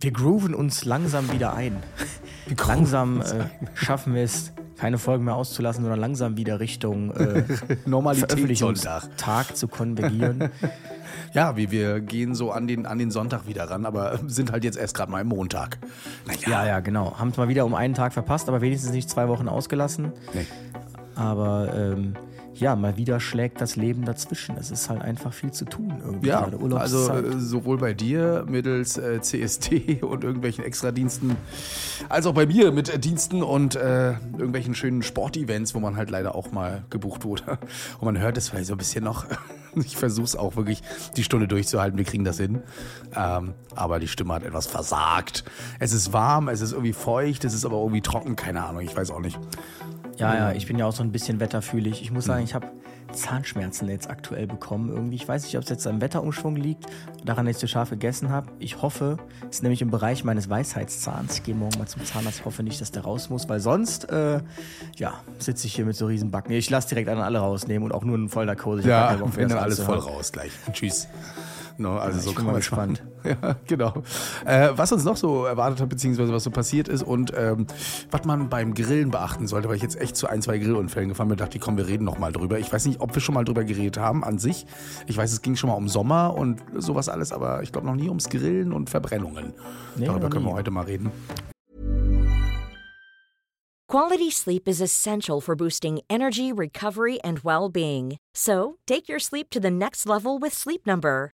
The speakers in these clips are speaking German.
wir grooven uns langsam wieder ein. Langsam äh, schaffen wir es, keine Folgen mehr auszulassen, sondern langsam wieder Richtung äh, Veröffentlichungstag zu konvergieren. Ja, wir, wir gehen so an den, an den Sonntag wieder ran, aber sind halt jetzt erst gerade mal im Montag. Naja. Ja, ja, genau. Haben es mal wieder um einen Tag verpasst, aber wenigstens nicht zwei Wochen ausgelassen. Nee. Aber ähm, ja, mal wieder schlägt das Leben dazwischen. Es ist halt einfach viel zu tun irgendwie. Ja, also äh, sowohl bei dir mittels äh, CST und irgendwelchen Extradiensten, als auch bei mir mit Diensten und äh, irgendwelchen schönen Sportevents, wo man halt leider auch mal gebucht wurde. Und man hört es vielleicht so ein bisschen noch. Ich versuche es auch wirklich, die Stunde durchzuhalten. Wir kriegen das hin. Ähm, aber die Stimme hat etwas versagt. Es ist warm, es ist irgendwie feucht, es ist aber irgendwie trocken. Keine Ahnung, ich weiß auch nicht. Ja, ja, ich bin ja auch so ein bisschen wetterfühlig. Ich muss sagen, ich habe Zahnschmerzen jetzt aktuell bekommen. Irgendwie, ich weiß nicht, ob es jetzt am Wetterumschwung liegt, daran, dass ich zu scharf gegessen habe. Ich hoffe, es ist nämlich im Bereich meines Weisheitszahns. Ich gehe morgen mal zum Zahnarzt, hoffe nicht, dass der raus muss, weil sonst, äh, ja, sitze ich hier mit so riesen Backen. Ich lasse direkt an alle rausnehmen und auch nur in voller Narkose. Ja, wenn dann alles voll raus gleich. Tschüss. No, also ja, so ich bin mal gespannt. ja, genau. Äh, was uns noch so erwartet hat, beziehungsweise was so passiert ist und ähm, was man beim Grillen beachten sollte, weil ich jetzt echt zu ein, zwei Grillunfällen gefahren bin, dachte ich, komm, wir reden noch mal drüber. Ich weiß nicht, ob wir schon mal drüber geredet haben an sich. Ich weiß, es ging schon mal um Sommer und sowas alles, aber ich glaube noch nie ums Grillen und Verbrennungen. Nee, Darüber können wir heute mal reden. Quality sleep is essential for boosting energy, recovery and well-being. So, take your sleep to the next level with Sleep Number.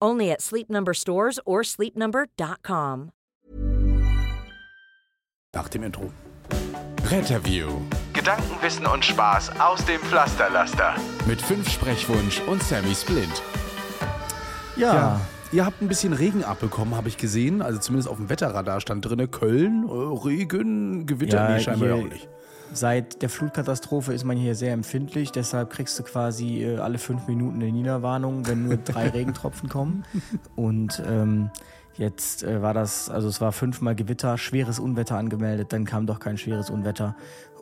Only at Sleep Number stores or sleepnumber.com. Nach dem Intro. Retterview. Gedanken, Wissen und Spaß aus dem Pflasterlaster. Mit fünf Sprechwunsch und Sammy Splint. Ja. ja. Ihr habt ein bisschen Regen abbekommen, habe ich gesehen. Also zumindest auf dem Wetterradar stand drin, Köln, äh, Regen, Gewitter, ja, nee, scheinbar ja auch nicht. Seit der Flutkatastrophe ist man hier sehr empfindlich, deshalb kriegst du quasi äh, alle fünf Minuten eine Niederwarnung, wenn nur drei Regentropfen kommen. Und ähm, jetzt äh, war das, also es war fünfmal Gewitter, schweres Unwetter angemeldet, dann kam doch kein schweres Unwetter.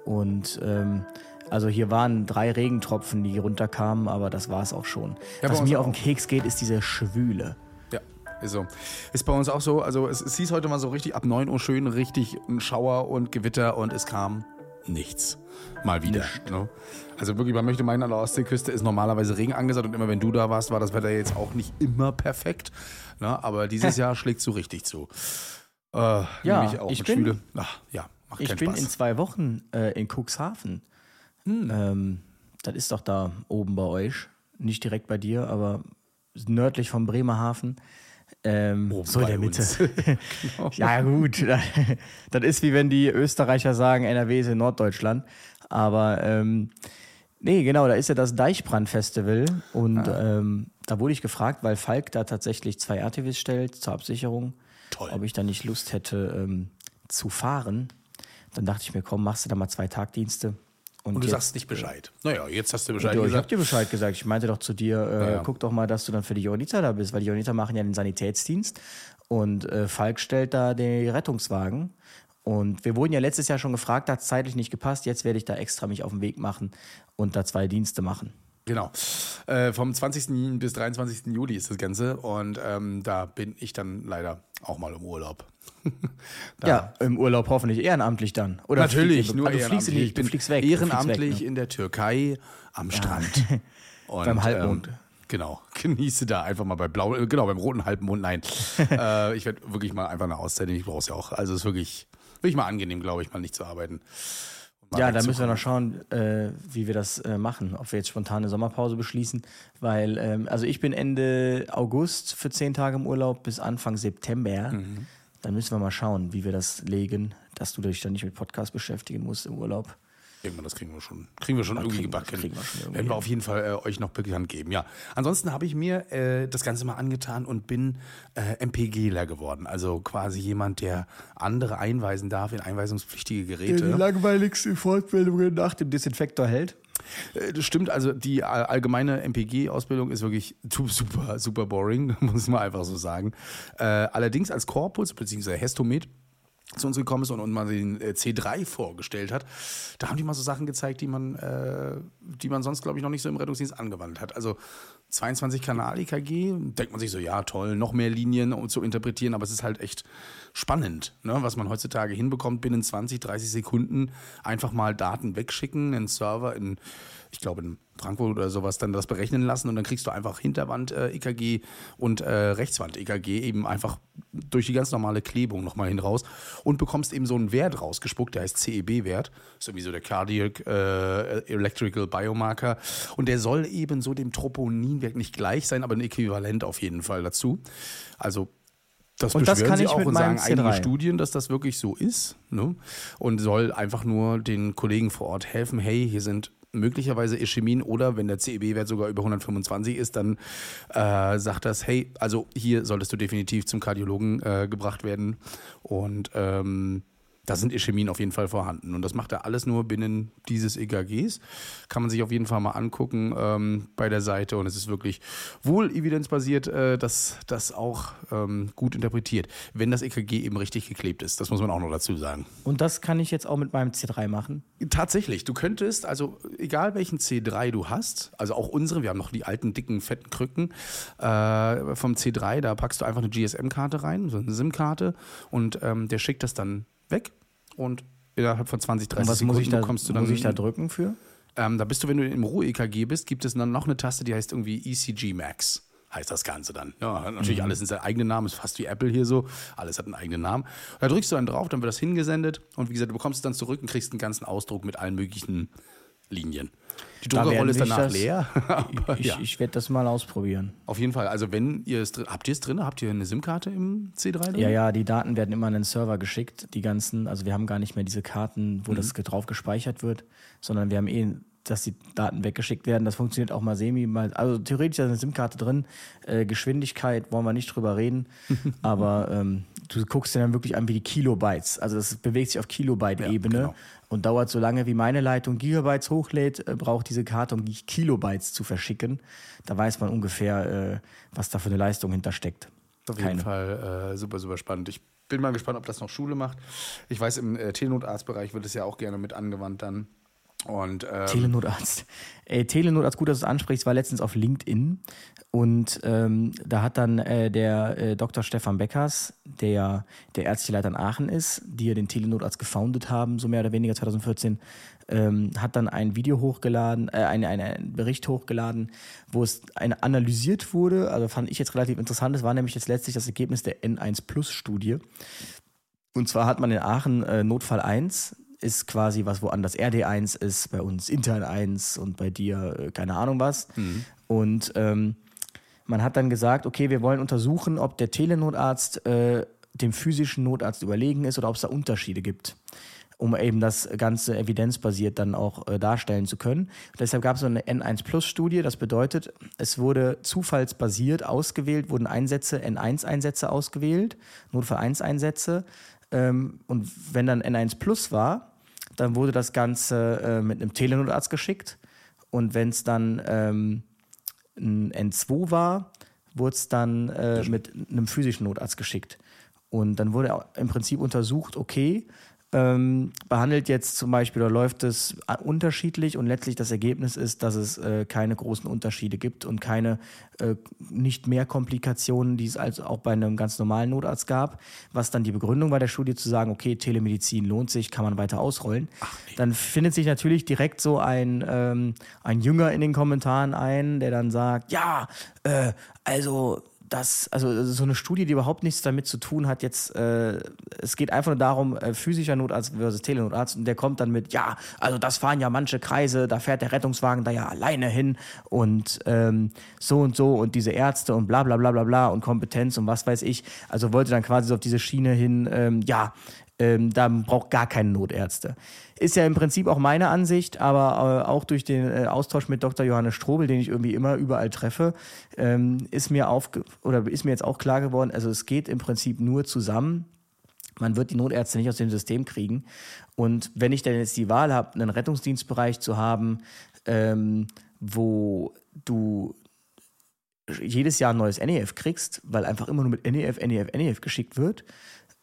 Und ähm, also hier waren drei Regentropfen, die runterkamen, aber das war es auch schon. Ja, Was mir auf den Keks geht, ist diese Schwüle. Ja, ist so. Ist bei uns auch so. Also es, es hieß heute mal so richtig ab 9 Uhr schön richtig ein Schauer und Gewitter und es kam nichts. Mal wieder. Ne? Also wirklich, man möchte meinen, an der Ostseeküste ist normalerweise Regen angesagt und immer wenn du da warst, war das Wetter jetzt auch nicht immer perfekt. Ne? Aber dieses Jahr schlägt so richtig zu. Äh, ja, auch ich bin, Ach, ja, ich bin Spaß. in zwei Wochen äh, in Cuxhaven. Hm. Ähm, das ist doch da oben bei euch. Nicht direkt bei dir, aber nördlich vom Bremerhaven. Ähm, oh, so in der Mitte. genau. Ja, gut. Das ist wie wenn die Österreicher sagen, NRW ist in Norddeutschland. Aber ähm, nee, genau, da ist ja das Deichbrand-Festival. Und ah. ähm, da wurde ich gefragt, weil Falk da tatsächlich zwei RTWs stellt zur Absicherung, Toll. ob ich da nicht Lust hätte ähm, zu fahren. Dann dachte ich mir, komm, machst du da mal zwei Tagdienste. Und, und du jetzt, sagst nicht Bescheid. Naja, jetzt hast du Bescheid du, gesagt. Ich hab dir Bescheid gesagt. Ich meinte doch zu dir, äh, naja. guck doch mal, dass du dann für die Jonita da bist, weil die Jonita machen ja den Sanitätsdienst und äh, Falk stellt da den Rettungswagen. Und wir wurden ja letztes Jahr schon gefragt, hat es zeitlich nicht gepasst. Jetzt werde ich da extra mich auf den Weg machen und da zwei Dienste machen. Genau. Äh, vom 20. bis 23. Juli ist das Ganze und ähm, da bin ich dann leider auch mal im Urlaub. ja, im Urlaub hoffentlich ehrenamtlich dann. Oder Natürlich, nur also ehrenamtlich. Fliegst, ich bin fliegst weg, ehrenamtlich fliegst weg, ne? in der Türkei am Strand. und, beim Halbmond. Ähm, Genau, genieße da einfach mal bei blau, äh, genau beim roten Halbmond. Nein, äh, ich werde wirklich mal einfach eine Auszeit nehmen. Ich brauche es ja auch. Also es ist wirklich, wirklich mal angenehm, glaube ich, mal nicht zu arbeiten. Ja, da müssen wir noch schauen, äh, wie wir das äh, machen. Ob wir jetzt spontane Sommerpause beschließen. Weil, ähm, also ich bin Ende August für zehn Tage im Urlaub bis Anfang September. Mhm. Dann müssen wir mal schauen, wie wir das legen, dass du dich dann nicht mit Podcast beschäftigen musst im Urlaub. mal, das kriegen wir schon, kriegen wir schon irgendwie kriegen, gebacken. Kriegen wir schon irgendwie Werden wir auf jeden Fall äh, euch noch bekannt geben. Ja. Ansonsten habe ich mir äh, das Ganze mal angetan und bin äh, MPGler geworden. Also quasi jemand, der andere einweisen darf in einweisungspflichtige Geräte. Der die langweiligste Fortbildungen nach dem Desinfektor hält. Äh, das stimmt, also die allgemeine MPG-Ausbildung ist wirklich super, super boring, muss man einfach so sagen. Äh, allerdings als Korpus bzw. Hestomet zu uns gekommen ist und, und mal den äh, C3 vorgestellt hat, da haben die mal so Sachen gezeigt, die man, äh, die man sonst, glaube ich, noch nicht so im Rettungsdienst angewandt hat. Also 22 Kanal EKG, denkt man sich so, ja toll, noch mehr Linien um zu interpretieren, aber es ist halt echt spannend, ne, was man heutzutage hinbekommt, binnen 20, 30 Sekunden einfach mal Daten wegschicken, einen Server in ich glaube in Frankfurt oder sowas, dann das berechnen lassen und dann kriegst du einfach Hinterwand-EKG äh, und äh, Rechtswand-EKG eben einfach durch die ganz normale Klebung nochmal hin raus und bekommst eben so einen Wert rausgespuckt, der heißt CEB-Wert, ist irgendwie so der Cardiac äh, Electrical Biomarker und der soll eben so dem Troponinwert nicht gleich sein, aber ein Äquivalent auf jeden Fall dazu. Also das und das kann ich auch mit und sagen C3. einige Studien, dass das wirklich so ist. Ne? Und soll einfach nur den Kollegen vor Ort helfen, hey, hier sind möglicherweise Ischämien oder wenn der CEB-Wert sogar über 125 ist, dann äh, sagt das, hey, also hier solltest du definitiv zum Kardiologen äh, gebracht werden und ähm, da sind Ischämien auf jeden Fall vorhanden. Und das macht er alles nur binnen dieses EKGs. Kann man sich auf jeden Fall mal angucken ähm, bei der Seite. Und es ist wirklich wohl evidenzbasiert, äh, dass das auch ähm, gut interpretiert, wenn das EKG eben richtig geklebt ist. Das muss man auch noch dazu sagen. Und das kann ich jetzt auch mit meinem C3 machen? Tatsächlich. Du könntest, also egal welchen C3 du hast, also auch unsere, wir haben noch die alten, dicken, fetten Krücken äh, vom C3, da packst du einfach eine GSM-Karte rein, so eine SIM-Karte und ähm, der schickt das dann weg und innerhalb von 20, 30 was Sekunden muss ich da, kommst du dann. Muss ich da drücken für? Ähm, da bist du, wenn du im Ruhe-EKG bist, gibt es dann noch eine Taste, die heißt irgendwie ECG Max. Heißt das Ganze dann. Ja, natürlich mhm. alles in seinem eigenen Namen, ist fast wie Apple hier so. Alles hat einen eigenen Namen. Da drückst du dann drauf, dann wird das hingesendet und wie gesagt, du bekommst es dann zurück und kriegst einen ganzen Ausdruck mit allen möglichen Linien. Die Druckerrolle ist danach das, leer. Aber, ich, ja. ich werde das mal ausprobieren. Auf jeden Fall. Also wenn ihr es habt ihr es drin? Habt ihr eine SIM-Karte im C3 drin? Ja, ja, die Daten werden immer an den Server geschickt. Die ganzen, also wir haben gar nicht mehr diese Karten, wo mhm. das drauf gespeichert wird, sondern wir haben eh dass die Daten weggeschickt werden. Das funktioniert auch mal semi. Mal, also theoretisch ist eine SIM-Karte drin. Äh, Geschwindigkeit wollen wir nicht drüber reden. aber ähm, du guckst dir dann wirklich an wie die Kilobytes. Also das bewegt sich auf Kilobyte-Ebene. Ja, genau und dauert so lange, wie meine Leitung Gigabytes hochlädt, äh, braucht diese Karte, um Kilobytes zu verschicken. Da weiß man ungefähr, äh, was da für eine Leistung hintersteckt. Auf jeden Fall äh, super, super spannend. Ich bin mal gespannt, ob das noch Schule macht. Ich weiß, im äh, Telenotarztbereich wird es ja auch gerne mit angewandt dann. Und, ähm, Telenotarzt. Ey, Telenotarzt, gut, dass du es ansprichst, war letztens auf LinkedIn und ähm, da hat dann äh, der äh, Dr. Stefan Beckers, der der ärztliche Leiter in Aachen ist, die ja den Telenotarzt gefoundet haben, so mehr oder weniger 2014, ähm, hat dann ein Video hochgeladen, äh, einen, einen Bericht hochgeladen, wo es eine analysiert wurde. Also fand ich jetzt relativ interessant. Das war nämlich jetzt letztlich das Ergebnis der N1 Plus Studie. Und zwar hat man in Aachen äh, Notfall 1 ist quasi was woanders RD1 ist, bei uns intern 1 und bei dir äh, keine Ahnung was. Mhm. Und ähm, man hat dann gesagt, okay, wir wollen untersuchen, ob der Telenotarzt äh, dem physischen Notarzt überlegen ist oder ob es da Unterschiede gibt, um eben das Ganze evidenzbasiert dann auch äh, darstellen zu können. Und deshalb gab es so eine N1-Plus-Studie, das bedeutet, es wurde zufallsbasiert ausgewählt, wurden Einsätze, N1-Einsätze ausgewählt, Notfall 1-Einsätze. Ähm, und wenn dann N1 Plus war, dann wurde das Ganze äh, mit einem Telenotarzt geschickt. Und wenn es dann ähm, ein N2 war, wurde es dann äh, mit einem physischen Notarzt geschickt. Und dann wurde im Prinzip untersucht, okay, ähm, behandelt jetzt zum Beispiel oder läuft es unterschiedlich und letztlich das Ergebnis ist, dass es äh, keine großen Unterschiede gibt und keine äh, nicht mehr Komplikationen, die es also auch bei einem ganz normalen Notarzt gab, was dann die Begründung war der Studie zu sagen, okay, Telemedizin lohnt sich, kann man weiter ausrollen. Nee. Dann findet sich natürlich direkt so ein, ähm, ein Jünger in den Kommentaren ein, der dann sagt, ja, äh, also das, also so eine Studie, die überhaupt nichts damit zu tun hat, jetzt, äh, es geht einfach nur darum, äh, physischer Notarzt versus Telenotarzt und der kommt dann mit, ja, also das fahren ja manche Kreise, da fährt der Rettungswagen da ja alleine hin und ähm, so und so und diese Ärzte und bla bla bla bla bla und Kompetenz und was weiß ich. Also wollte dann quasi so auf diese Schiene hin, ähm, ja, ähm, da braucht gar keine Notärzte. Ist ja im Prinzip auch meine Ansicht, aber äh, auch durch den äh, Austausch mit Dr. Johannes Strobel, den ich irgendwie immer überall treffe, ähm, ist mir auf oder ist mir jetzt auch klar geworden, also es geht im Prinzip nur zusammen. Man wird die Notärzte nicht aus dem System kriegen. Und wenn ich denn jetzt die Wahl habe, einen Rettungsdienstbereich zu haben, ähm, wo du jedes Jahr ein neues NEF kriegst, weil einfach immer nur mit NEF, NEF, NEF geschickt wird,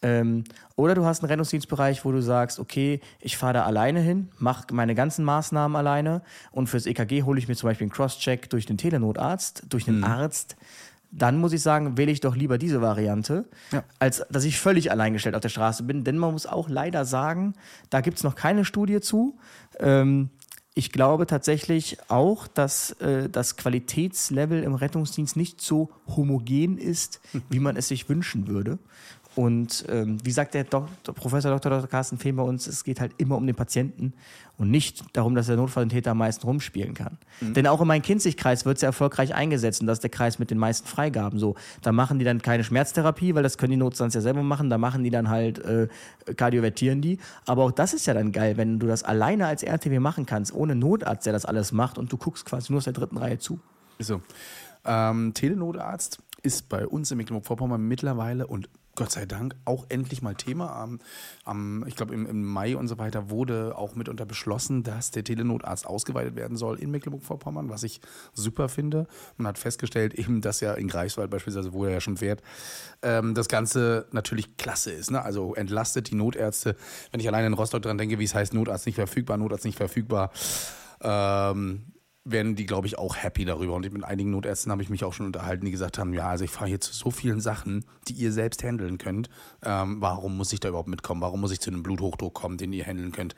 ähm, oder du hast einen Rettungsdienstbereich, wo du sagst, okay, ich fahre da alleine hin, mache meine ganzen Maßnahmen alleine und fürs EKG hole ich mir zum Beispiel einen Crosscheck durch den Telenotarzt, durch einen mhm. Arzt. Dann muss ich sagen, wähle ich doch lieber diese Variante, ja. als dass ich völlig alleingestellt auf der Straße bin. Denn man muss auch leider sagen, da gibt es noch keine Studie zu. Ähm, ich glaube tatsächlich auch, dass äh, das Qualitätslevel im Rettungsdienst nicht so homogen ist, wie man es sich wünschen würde. Und ähm, wie sagt der Dok Professor Dr. Dr. Carsten Fehm bei uns, es geht halt immer um den Patienten und nicht darum, dass der Notfalltäter am meisten rumspielen kann. Mhm. Denn auch im Main-Kinzig-Kreis wird es ja erfolgreich eingesetzt und das ist der Kreis mit den meisten Freigaben. So, da machen die dann keine Schmerztherapie, weil das können die Notstands ja selber machen. Da machen die dann halt äh, kardiovertieren die. Aber auch das ist ja dann geil, wenn du das alleine als RTW machen kannst, ohne Notarzt, der das alles macht und du guckst quasi nur aus der dritten Reihe zu. So. Ähm, Telenotarzt ist bei uns in Mecklenburg-Vorpommern mittlerweile und Gott sei Dank auch endlich mal Thema. Am, am ich glaube, im, im, Mai und so weiter wurde auch mitunter beschlossen, dass der Telenotarzt ausgeweitet werden soll in Mecklenburg-Vorpommern, was ich super finde. Man hat festgestellt, eben, dass ja in Greifswald beispielsweise, wo er ja schon fährt, ähm, das Ganze natürlich klasse ist. Ne? Also entlastet die Notärzte. Wenn ich alleine in Rostock dran denke, wie es heißt, Notarzt nicht verfügbar, Notarzt nicht verfügbar. Ähm, werden die, glaube ich, auch happy darüber. Und mit einigen Notärzten habe ich mich auch schon unterhalten, die gesagt haben, ja, also ich fahre hier zu so vielen Sachen, die ihr selbst handeln könnt. Ähm, warum muss ich da überhaupt mitkommen? Warum muss ich zu einem Bluthochdruck kommen, den ihr handeln könnt?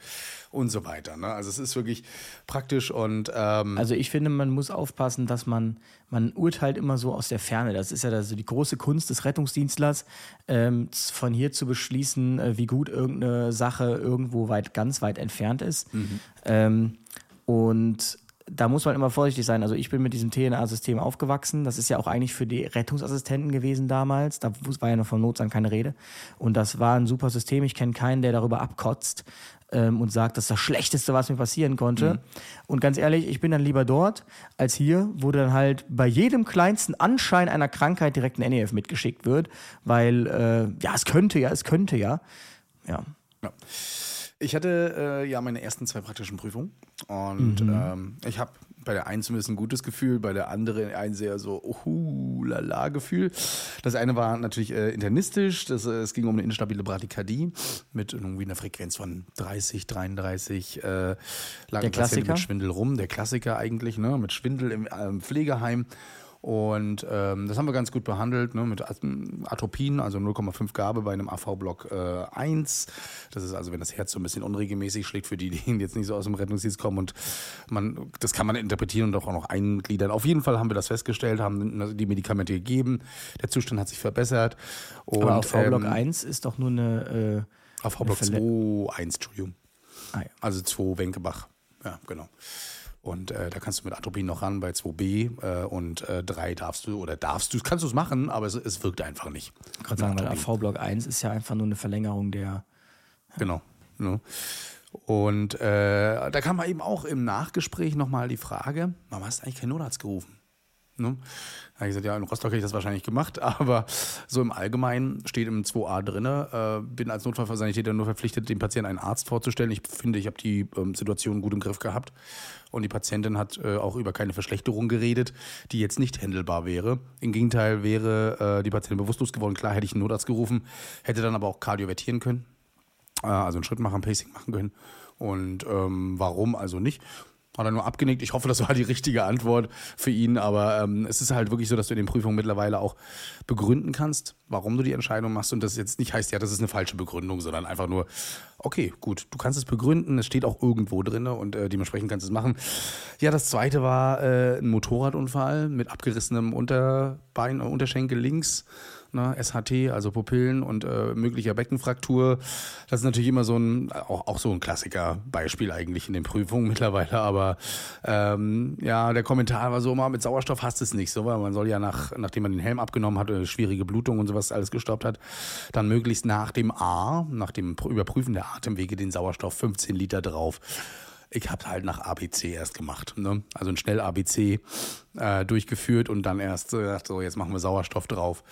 Und so weiter. Ne? Also es ist wirklich praktisch und ähm Also ich finde, man muss aufpassen, dass man, man urteilt immer so aus der Ferne. Das ist ja also die große Kunst des Rettungsdienstlers, ähm, von hier zu beschließen, äh, wie gut irgendeine Sache irgendwo weit, ganz weit entfernt ist. Mhm. Ähm, und da muss man immer vorsichtig sein. Also ich bin mit diesem TNA-System aufgewachsen. Das ist ja auch eigentlich für die Rettungsassistenten gewesen damals. Da war ja noch von Notstand keine Rede. Und das war ein super System. Ich kenne keinen, der darüber abkotzt ähm, und sagt, das ist das Schlechteste, was mir passieren konnte. Mhm. Und ganz ehrlich, ich bin dann lieber dort als hier, wo dann halt bei jedem kleinsten Anschein einer Krankheit direkt ein NEF mitgeschickt wird. Weil, äh, ja, es könnte ja, es könnte ja. Ja. ja. Ich hatte äh, ja meine ersten zwei praktischen Prüfungen und mhm. ähm, ich habe bei der einen zumindest ein gutes Gefühl, bei der anderen ein sehr so uhu, lala Gefühl. Das eine war natürlich äh, internistisch, das, äh, es ging um eine instabile Bradykardie mit irgendwie einer Frequenz von 30, 33, äh, lag der Klassiker? mit Schwindel rum, der Klassiker eigentlich, ne, mit Schwindel im äh, Pflegeheim. Und ähm, das haben wir ganz gut behandelt ne, mit Atropin, also 0,5 Gabe bei einem AV-Block äh, 1. Das ist also, wenn das Herz so ein bisschen unregelmäßig schlägt, für die, die jetzt nicht so aus dem Rettungsdienst kommen. Und man, das kann man interpretieren und auch noch eingliedern. Auf jeden Fall haben wir das festgestellt, haben die Medikamente gegeben. Der Zustand hat sich verbessert. Und, Aber AV-Block ähm, 1 ist doch nur eine. Äh, AV-Block 2, 1, Entschuldigung. Ah, ja. Also 2 Wenkebach. Ja, genau. Und äh, da kannst du mit Atropin noch ran bei 2b äh, und äh, 3 darfst du oder darfst du, kannst du es machen, aber es, es wirkt einfach nicht. Ich gerade sagen, weil AV-Block 1 ist ja einfach nur eine Verlängerung der. Ja. Genau. Ne? Und äh, da kam eben auch im Nachgespräch nochmal die Frage: Warum hast du eigentlich keinen Notarzt gerufen? Ne? Da habe ich gesagt, ja, in Rostock hätte ich das wahrscheinlich gemacht, aber so im Allgemeinen steht im 2a drin, äh, bin als Notfallsanitäter nur verpflichtet, dem Patienten einen Arzt vorzustellen. Ich finde, ich habe die ähm, Situation gut im Griff gehabt und die Patientin hat äh, auch über keine Verschlechterung geredet, die jetzt nicht händelbar wäre. Im Gegenteil wäre äh, die Patientin bewusstlos geworden. Klar hätte ich einen Notarzt gerufen, hätte dann aber auch kardiovertieren können, äh, also einen Schritt machen, Pacing machen können. Und ähm, warum also nicht? Hat er nur abgenickt. Ich hoffe, das war die richtige Antwort für ihn. Aber ähm, es ist halt wirklich so, dass du in den Prüfungen mittlerweile auch begründen kannst, warum du die Entscheidung machst. Und das jetzt nicht heißt, ja, das ist eine falsche Begründung, sondern einfach nur, okay, gut, du kannst es begründen. Es steht auch irgendwo drin und äh, dementsprechend kannst du es machen. Ja, das zweite war äh, ein Motorradunfall mit abgerissenem Unterbein, Unterschenkel links ne? SHT, also Pupillen und äh, möglicher Beckenfraktur. Das ist natürlich immer so ein, auch, auch so ein Klassiker-Beispiel eigentlich in den Prüfungen mittlerweile. Aber ähm, ja, der Kommentar war so immer, mit Sauerstoff hast es nicht so, weil man soll ja nach, nachdem man den Helm abgenommen hat, äh, schwierige Blutung und sowas alles gestoppt hat, dann möglichst nach dem A, nach dem Überprüfen der Atemwege, den Sauerstoff 15 Liter drauf ich habe halt nach ABC erst gemacht. Ne? Also ein schnell ABC äh, durchgeführt und dann erst gesagt, so jetzt machen wir Sauerstoff drauf.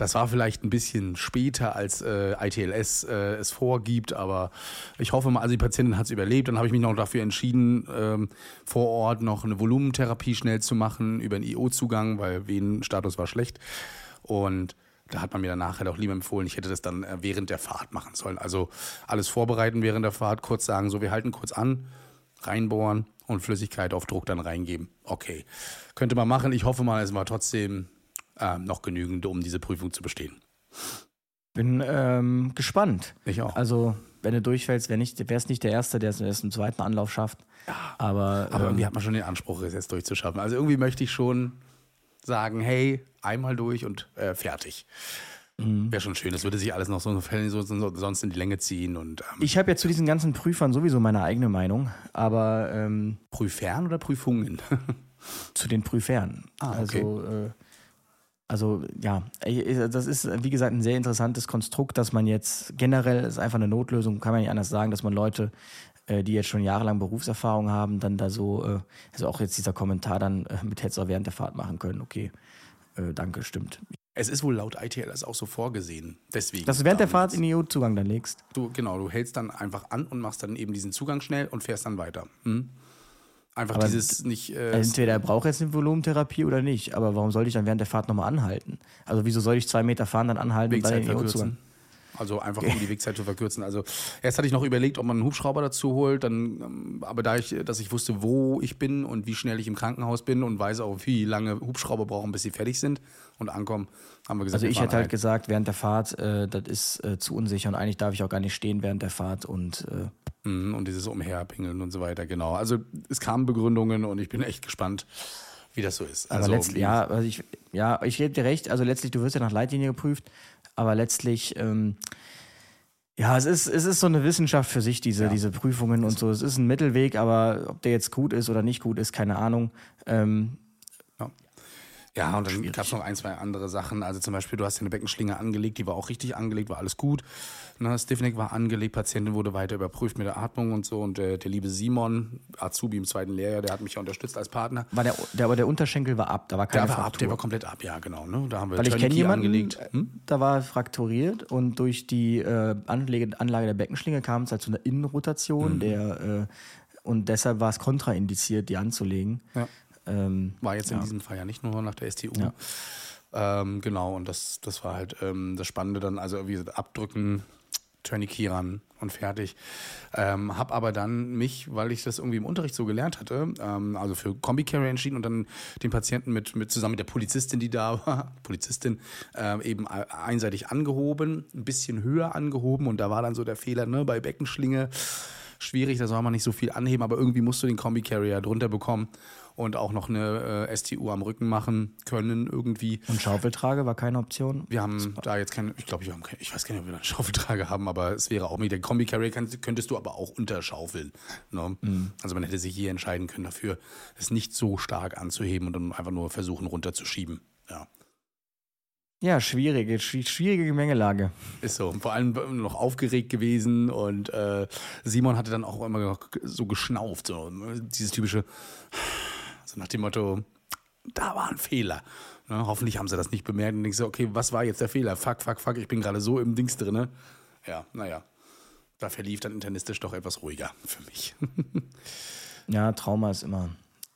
Das war vielleicht ein bisschen später, als äh, ITLS äh, es vorgibt, aber ich hoffe mal, also die Patientin hat es überlebt. Dann habe ich mich noch dafür entschieden, ähm, vor Ort noch eine Volumentherapie schnell zu machen über einen IO-Zugang, weil Venenstatus war schlecht. Und da hat man mir dann nachher halt auch lieber empfohlen, ich hätte das dann äh, während der Fahrt machen sollen. Also alles vorbereiten während der Fahrt, kurz sagen, so wir halten kurz an, reinbohren und Flüssigkeit auf Druck dann reingeben. Okay, könnte man machen. Ich hoffe mal, es war trotzdem äh, noch genügend, um diese Prüfung zu bestehen. Bin ähm, gespannt. Ich auch. Also, wenn du durchfällst, wäre es nicht der Erste, der es erst im zweiten Anlauf schafft. Ja, aber, aber ähm, irgendwie hat man schon den Anspruch, es jetzt durchzuschaffen. Also irgendwie möchte ich schon sagen, hey, einmal durch und äh, fertig. Mhm. Wäre schon schön. Das würde sich alles noch so, so, so sonst in die Länge ziehen. Und, ähm ich habe ja zu diesen ganzen Prüfern sowieso meine eigene Meinung, aber ähm, Prüfern oder Prüfungen? zu den Prüfern. Ah, okay. Also äh, also ja, das ist wie gesagt ein sehr interessantes Konstrukt, dass man jetzt generell ist einfach eine Notlösung, kann man nicht anders sagen, dass man Leute, äh, die jetzt schon jahrelang Berufserfahrung haben, dann da so, äh, also auch jetzt dieser Kommentar dann äh, mit Hetzer während der Fahrt machen können. Okay, danke, stimmt. Es ist wohl laut ITLS auch so vorgesehen. Deswegen. Dass du während der Fahrt in den EU-Zugang dann legst. Du, genau, du hältst dann einfach an und machst dann eben diesen Zugang schnell und fährst dann weiter. Hm? Einfach aber dieses nicht. Äh, entweder er braucht jetzt eine Volumentherapie oder nicht, aber warum sollte ich dann während der Fahrt nochmal anhalten? Also wieso soll ich zwei Meter fahren, dann anhalten und dann Zugang? Also einfach um die Wegzeit zu verkürzen. Also erst hatte ich noch überlegt, ob man einen Hubschrauber dazu holt, dann, ähm, aber da ich, dass ich wusste, wo ich bin und wie schnell ich im Krankenhaus bin und weiß auch, wie lange Hubschrauber brauchen, bis sie fertig sind und ankommen, haben wir gesagt. Also ich hätte halt gesagt, während der Fahrt, äh, das ist äh, zu unsicher und eigentlich darf ich auch gar nicht stehen während der Fahrt und äh, und dieses Umherpingeln und so weiter, genau. Also es kamen Begründungen und ich bin echt gespannt, wie das so ist. Also, aber letztlich, ja, also ich, ja, ich gebe dir recht, also letztlich, du wirst ja nach Leitlinie geprüft, aber letztlich, ähm, ja, es ist, es ist so eine Wissenschaft für sich, diese, ja. diese Prüfungen und so. Es ist ein Mittelweg, aber ob der jetzt gut ist oder nicht gut ist, keine Ahnung. Ähm, ja, und dann gab es noch ein, zwei andere Sachen. Also zum Beispiel, du hast ja eine Beckenschlinge angelegt, die war auch richtig angelegt, war alles gut. Ne, Stiffneck war angelegt, Patientin wurde weiter überprüft mit der Atmung und so. Und äh, der liebe Simon, Azubi im zweiten Lehrjahr, der hat mich ja unterstützt als Partner. War der, der, aber der Unterschenkel war ab, da war keine der war ab, der war komplett ab, ja, genau. Ne? Da haben wir Weil ich kenne jemanden, angelegt. Hm? da war frakturiert und durch die äh, Anlage, Anlage der Beckenschlinge kam es halt zu einer Innenrotation, mhm. der äh, und deshalb war es kontraindiziert, die anzulegen. Ja. Ähm, war jetzt in diesem Fall ja nicht nur nach der STU. Ja. Ähm, genau, und das, das war halt ähm, das Spannende dann, also wie gesagt, abdrücken, Tourniquet ran und fertig. Ähm, hab aber dann mich, weil ich das irgendwie im Unterricht so gelernt hatte, ähm, also für Combi-Carrier entschieden und dann den Patienten mit, mit zusammen mit der Polizistin, die da war, Polizistin, äh, eben einseitig angehoben, ein bisschen höher angehoben und da war dann so der Fehler, ne, bei Beckenschlinge schwierig, da soll man nicht so viel anheben, aber irgendwie musst du den Kombi-Carrier drunter bekommen und auch noch eine äh, STU am Rücken machen können irgendwie. Und Schaufeltrage war keine Option? Wir haben da jetzt keine, ich glaube, ich weiß gar nicht, ob wir eine Schaufeltrage haben, aber es wäre auch mit der Kombi-Carrier könntest du aber auch unterschaufeln. Ne? Mhm. Also man hätte sich hier entscheiden können dafür, es nicht so stark anzuheben und dann einfach nur versuchen runterzuschieben. Ja. Ja, schwierige, schwierige Gemengelage. Ist so. Vor allem noch aufgeregt gewesen und äh, Simon hatte dann auch immer so geschnauft, so dieses typische so nach dem Motto, da war ein Fehler. Ne, hoffentlich haben sie das nicht bemerkt und denkst so, okay, was war jetzt der Fehler? Fuck, fuck, fuck, ich bin gerade so im Dings drin. Ja, naja. Da verlief dann internistisch doch etwas ruhiger für mich. ja, Trauma ist immer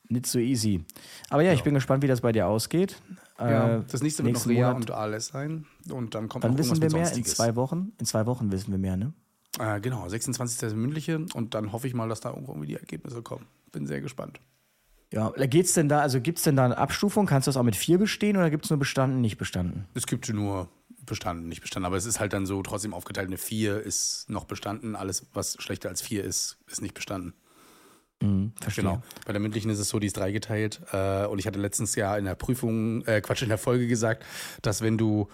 nicht so easy. Aber ja, ja, ich bin gespannt, wie das bei dir ausgeht. Ja, äh, das nächste wird noch Lea und ALS sein. Und dann kommt Wann noch wissen wir mehr? In zwei Wochen? In zwei Wochen wissen wir mehr, ne? Äh, genau, 26. ist der mündliche und dann hoffe ich mal, dass da irgendwie die Ergebnisse kommen. Bin sehr gespannt. Ja, geht's denn da, also gibt es denn da eine Abstufung? Kannst du das auch mit vier bestehen oder gibt es nur bestanden, nicht bestanden? Es gibt nur bestanden, nicht bestanden. Aber es ist halt dann so trotzdem aufgeteilt. Eine vier ist noch bestanden. Alles, was schlechter als vier ist, ist nicht bestanden. Mhm, verstehe. Genau. Bei der mündlichen ist es so, die ist dreigeteilt. Äh, und ich hatte letztens ja in der Prüfung, äh, Quatsch, in der Folge gesagt, dass wenn du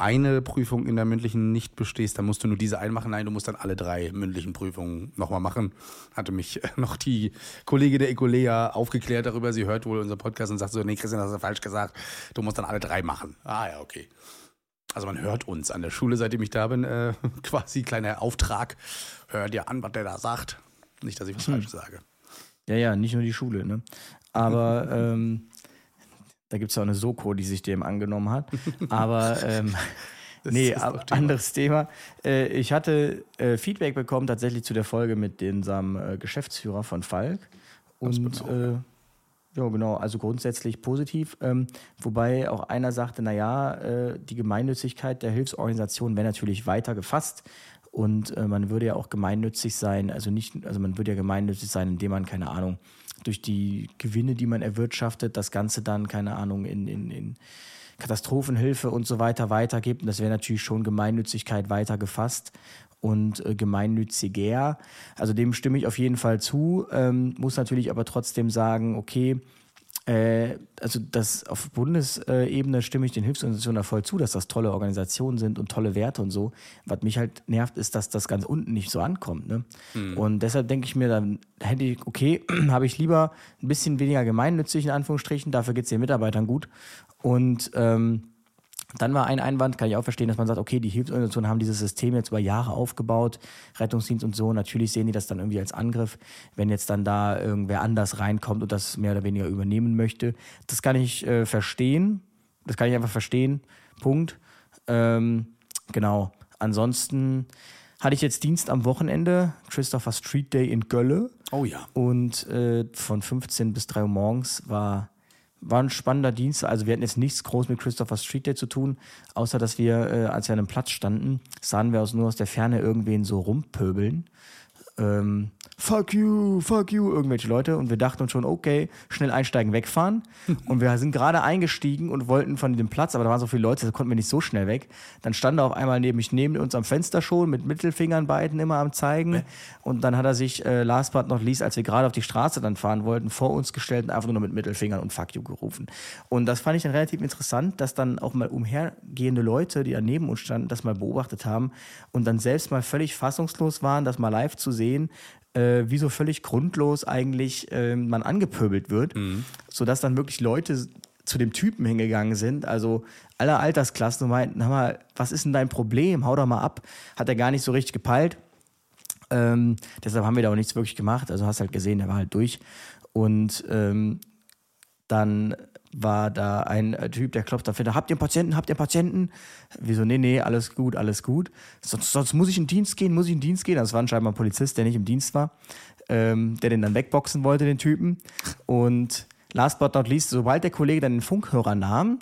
eine Prüfung in der mündlichen nicht bestehst, dann musst du nur diese eine machen. Nein, du musst dann alle drei mündlichen Prüfungen nochmal machen. Hatte mich noch die Kollege der Ecolea aufgeklärt darüber. Sie hört wohl unseren Podcast und sagt so, nee, Christian, hast du falsch gesagt. Du musst dann alle drei machen. Ah ja, okay. Also man hört uns an der Schule, seitdem ich da bin, äh, quasi kleiner Auftrag. Hör dir an, was der da sagt. Nicht, dass ich was hm. Falsches sage. Ja, ja, nicht nur die Schule, ne? Aber ähm, da gibt es auch eine Soko, die sich dem angenommen hat. Aber ähm, nee, Thema. anderes Thema. Äh, ich hatte äh, Feedback bekommen tatsächlich zu der Folge mit dem äh, Geschäftsführer von Falk. Und äh, ja, genau, also grundsätzlich positiv. Ähm, wobei auch einer sagte, naja, äh, die Gemeinnützigkeit der Hilfsorganisation wäre natürlich weiter gefasst. Und äh, man würde ja auch gemeinnützig sein, also nicht, also man würde ja gemeinnützig sein, indem man, keine Ahnung, durch die Gewinne, die man erwirtschaftet, das Ganze dann, keine Ahnung, in, in, in Katastrophenhilfe und so weiter weitergibt. Und das wäre natürlich schon Gemeinnützigkeit weiter gefasst und äh, gemeinnütziger. Also dem stimme ich auf jeden Fall zu, ähm, muss natürlich aber trotzdem sagen, okay, also das auf Bundesebene stimme ich den Hilfsorganisationen da voll zu, dass das tolle Organisationen sind und tolle Werte und so. Was mich halt nervt, ist, dass das ganz unten nicht so ankommt. Ne? Mhm. Und deshalb denke ich mir, dann hätte ich, okay, habe ich lieber ein bisschen weniger gemeinnützig in Anführungsstrichen, dafür geht es den Mitarbeitern gut. Und ähm, dann war ein Einwand, kann ich auch verstehen, dass man sagt, okay, die Hilfsorganisationen haben dieses System jetzt über Jahre aufgebaut, Rettungsdienst und so. Natürlich sehen die das dann irgendwie als Angriff, wenn jetzt dann da irgendwer anders reinkommt und das mehr oder weniger übernehmen möchte. Das kann ich äh, verstehen. Das kann ich einfach verstehen. Punkt. Ähm, genau. Ansonsten hatte ich jetzt Dienst am Wochenende, Christopher Street Day in Gölle. Oh ja. Und äh, von 15 bis 3 Uhr morgens war war ein spannender Dienst. Also wir hatten jetzt nichts groß mit Christopher Street Day zu tun, außer dass wir, äh, als wir an einem Platz standen, sahen wir aus, nur aus der Ferne irgendwen so rumpöbeln. Ähm, fuck you, fuck you, irgendwelche Leute. Und wir dachten uns schon, okay, schnell einsteigen, wegfahren. und wir sind gerade eingestiegen und wollten von dem Platz, aber da waren so viele Leute, da konnten wir nicht so schnell weg. Dann stand er auf einmal neben mich, neben uns am Fenster schon, mit Mittelfingern beiden immer am Zeigen. Und dann hat er sich, äh, last but not least, als wir gerade auf die Straße dann fahren wollten, vor uns gestellt und einfach nur noch mit Mittelfingern und fuck you gerufen. Und das fand ich dann relativ interessant, dass dann auch mal umhergehende Leute, die da neben uns standen, das mal beobachtet haben und dann selbst mal völlig fassungslos waren, das mal live zu sehen, äh, wie so völlig grundlos eigentlich äh, man angepöbelt wird, mhm. sodass dann wirklich Leute zu dem Typen hingegangen sind, also aller Altersklassen und meinten, mal, was ist denn dein Problem? Hau doch mal ab. Hat er gar nicht so richtig gepeilt. Ähm, deshalb haben wir da auch nichts wirklich gemacht. Also hast halt gesehen, der war halt durch. Und ähm, dann war da ein äh, Typ, der klopft dafür, habt ihr einen Patienten, habt ihr einen Patienten? Wieso, nee, nee, alles gut, alles gut. Sonst, sonst muss ich in den Dienst gehen, muss ich in den Dienst gehen. Das war scheinbar ein Polizist, der nicht im Dienst war, ähm, der den dann wegboxen wollte, den Typen. Und last but not least, sobald der Kollege dann den Funkhörer nahm,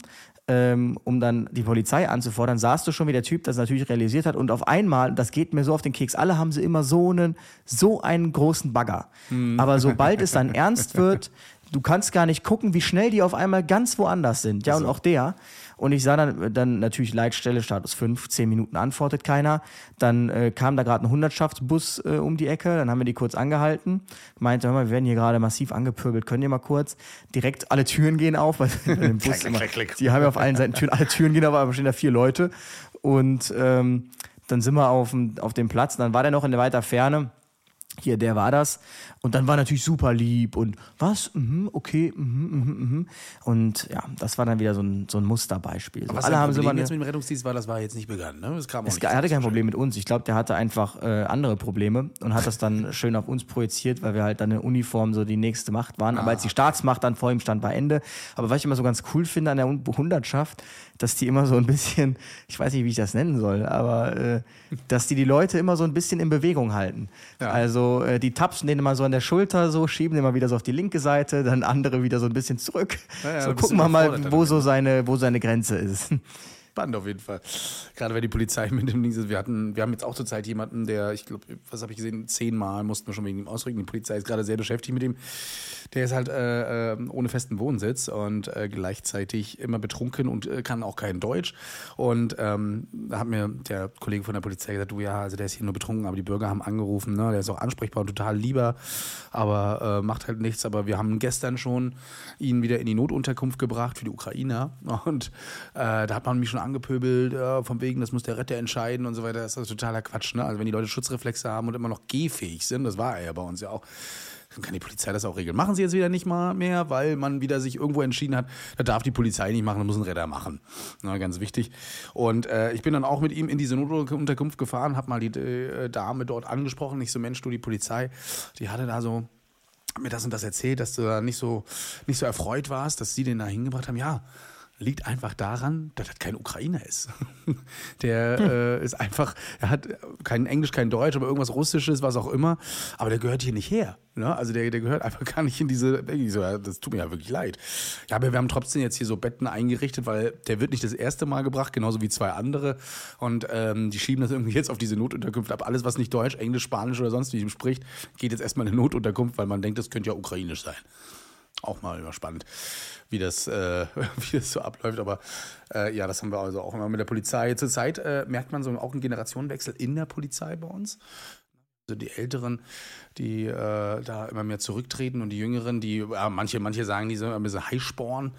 ähm, um dann die Polizei anzufordern, sahst du schon, wie der Typ das natürlich realisiert hat. Und auf einmal, das geht mir so auf den Keks, alle haben sie immer so einen, so einen großen Bagger. Hm. Aber sobald es dann ernst wird, du kannst gar nicht gucken, wie schnell die auf einmal ganz woanders sind. Ja, also. und auch der. Und ich sah dann, dann natürlich Leitstelle, Status 5, 10 Minuten antwortet keiner. Dann äh, kam da gerade ein Hundertschaftsbus äh, um die Ecke, dann haben wir die kurz angehalten. Meinte, hör mal, wir werden hier gerade massiv angepöbelt, können ihr mal kurz? Direkt alle Türen gehen auf, weil im Bus immer, die haben ja auf allen Seiten Türen, alle Türen gehen auf, aber stehen da vier Leute. Und ähm, dann sind wir auf, auf dem Platz, dann war der noch in der weiter Ferne hier, der war das. Und dann war natürlich super lieb und was? Mhm, okay, mhm, mhm, mhm. Und ja, das war dann wieder so ein, so ein Musterbeispiel. So, was alle haben Problem so jetzt mit dem Rettungsdienst war, das war jetzt nicht begangen, ne? Das kam es, Er hatte kein Problem mit uns. Ich glaube, der hatte einfach äh, andere Probleme und hat das dann schön auf uns projiziert, weil wir halt dann in Uniform so die nächste Macht waren. Ah. Aber als die Staatsmacht dann vor ihm stand, war Ende. Aber was ich immer so ganz cool finde an der Hundertschaft, dass die immer so ein bisschen, ich weiß nicht, wie ich das nennen soll, aber äh, dass die die Leute immer so ein bisschen in Bewegung halten. Ja. Also äh, die tapsen den immer so an der Schulter, so schieben den mal wieder so auf die linke Seite, dann andere wieder so ein bisschen zurück. Ja, ja, so gucken wir mal, wo so seine, wo seine Grenze ist spannend auf jeden Fall. Gerade wenn die Polizei mit dem Ding ist. Wir hatten, wir haben jetzt auch zurzeit jemanden, der, ich glaube, was habe ich gesehen, zehnmal mussten wir schon wegen ihm ausrücken. Die Polizei ist gerade sehr beschäftigt mit ihm. Der ist halt äh, äh, ohne festen Wohnsitz und äh, gleichzeitig immer betrunken und äh, kann auch kein Deutsch. Und ähm, da hat mir der Kollege von der Polizei gesagt, du ja, also der ist hier nur betrunken, aber die Bürger haben angerufen, ne? der ist auch ansprechbar und total lieber, aber äh, macht halt nichts. Aber wir haben gestern schon ihn wieder in die Notunterkunft gebracht für die Ukrainer und äh, da hat man mich schon angepöbelt, ja, von wegen, das muss der Retter entscheiden und so weiter. Das ist totaler Quatsch, ne? Also wenn die Leute Schutzreflexe haben und immer noch gehfähig sind, das war er ja bei uns ja auch, dann kann die Polizei das auch regeln. Machen sie jetzt wieder nicht mal mehr, weil man wieder sich irgendwo entschieden hat, da darf die Polizei nicht machen, da muss ein Retter machen. Na, ganz wichtig. Und äh, ich bin dann auch mit ihm in diese Notunterkunft gefahren, habe mal die äh, Dame dort angesprochen, nicht so Mensch, du die Polizei, die hatte da so mir das und das erzählt, dass du da nicht so, nicht so erfreut warst, dass sie den da hingebracht haben. Ja, liegt einfach daran, dass das kein Ukrainer ist. Der äh, ist einfach, er hat kein Englisch, kein Deutsch, aber irgendwas Russisches, was auch immer. Aber der gehört hier nicht her. Ne? Also der, der gehört einfach gar nicht in diese. So, das tut mir ja wirklich leid. Ja, aber wir haben trotzdem jetzt hier so Betten eingerichtet, weil der wird nicht das erste Mal gebracht, genauso wie zwei andere. Und ähm, die schieben das irgendwie jetzt auf diese Notunterkunft ab. Alles, was nicht Deutsch, Englisch, Spanisch oder sonst wie spricht, geht jetzt erstmal in eine Notunterkunft, weil man denkt, das könnte ja ukrainisch sein. Auch mal immer spannend wie das, äh, wie das so abläuft. Aber äh, ja, das haben wir also auch immer mit der Polizei. Zurzeit äh, merkt man so auch einen Generationenwechsel in der Polizei bei uns. Also die Älteren, die äh, da immer mehr zurücktreten und die Jüngeren, die, ja, manche, manche sagen, die sind ein bisschen Highsporn.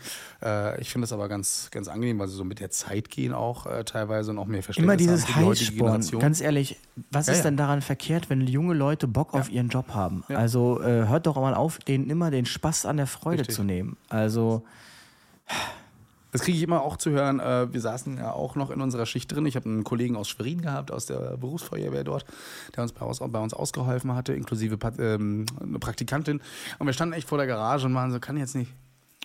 Äh, ich finde das aber ganz, ganz angenehm, weil sie so mit der Zeit gehen auch äh, teilweise und auch mehr verstehen. Immer dieses Highsporn. Ganz ehrlich, was ja, ist ja. denn daran verkehrt, wenn junge Leute Bock auf ihren Job haben? Also äh, hört doch mal auf, denen immer den Spaß an der Freude Richtig. zu nehmen. Also das kriege ich immer auch zu hören. Äh, wir saßen ja auch noch in unserer Schicht drin. Ich habe einen Kollegen aus Schwerin gehabt, aus der Berufsfeuerwehr dort, der uns bei uns, bei uns ausgeholfen hatte, inklusive ähm, eine Praktikantin. Und wir standen echt vor der Garage und waren so, kann jetzt nicht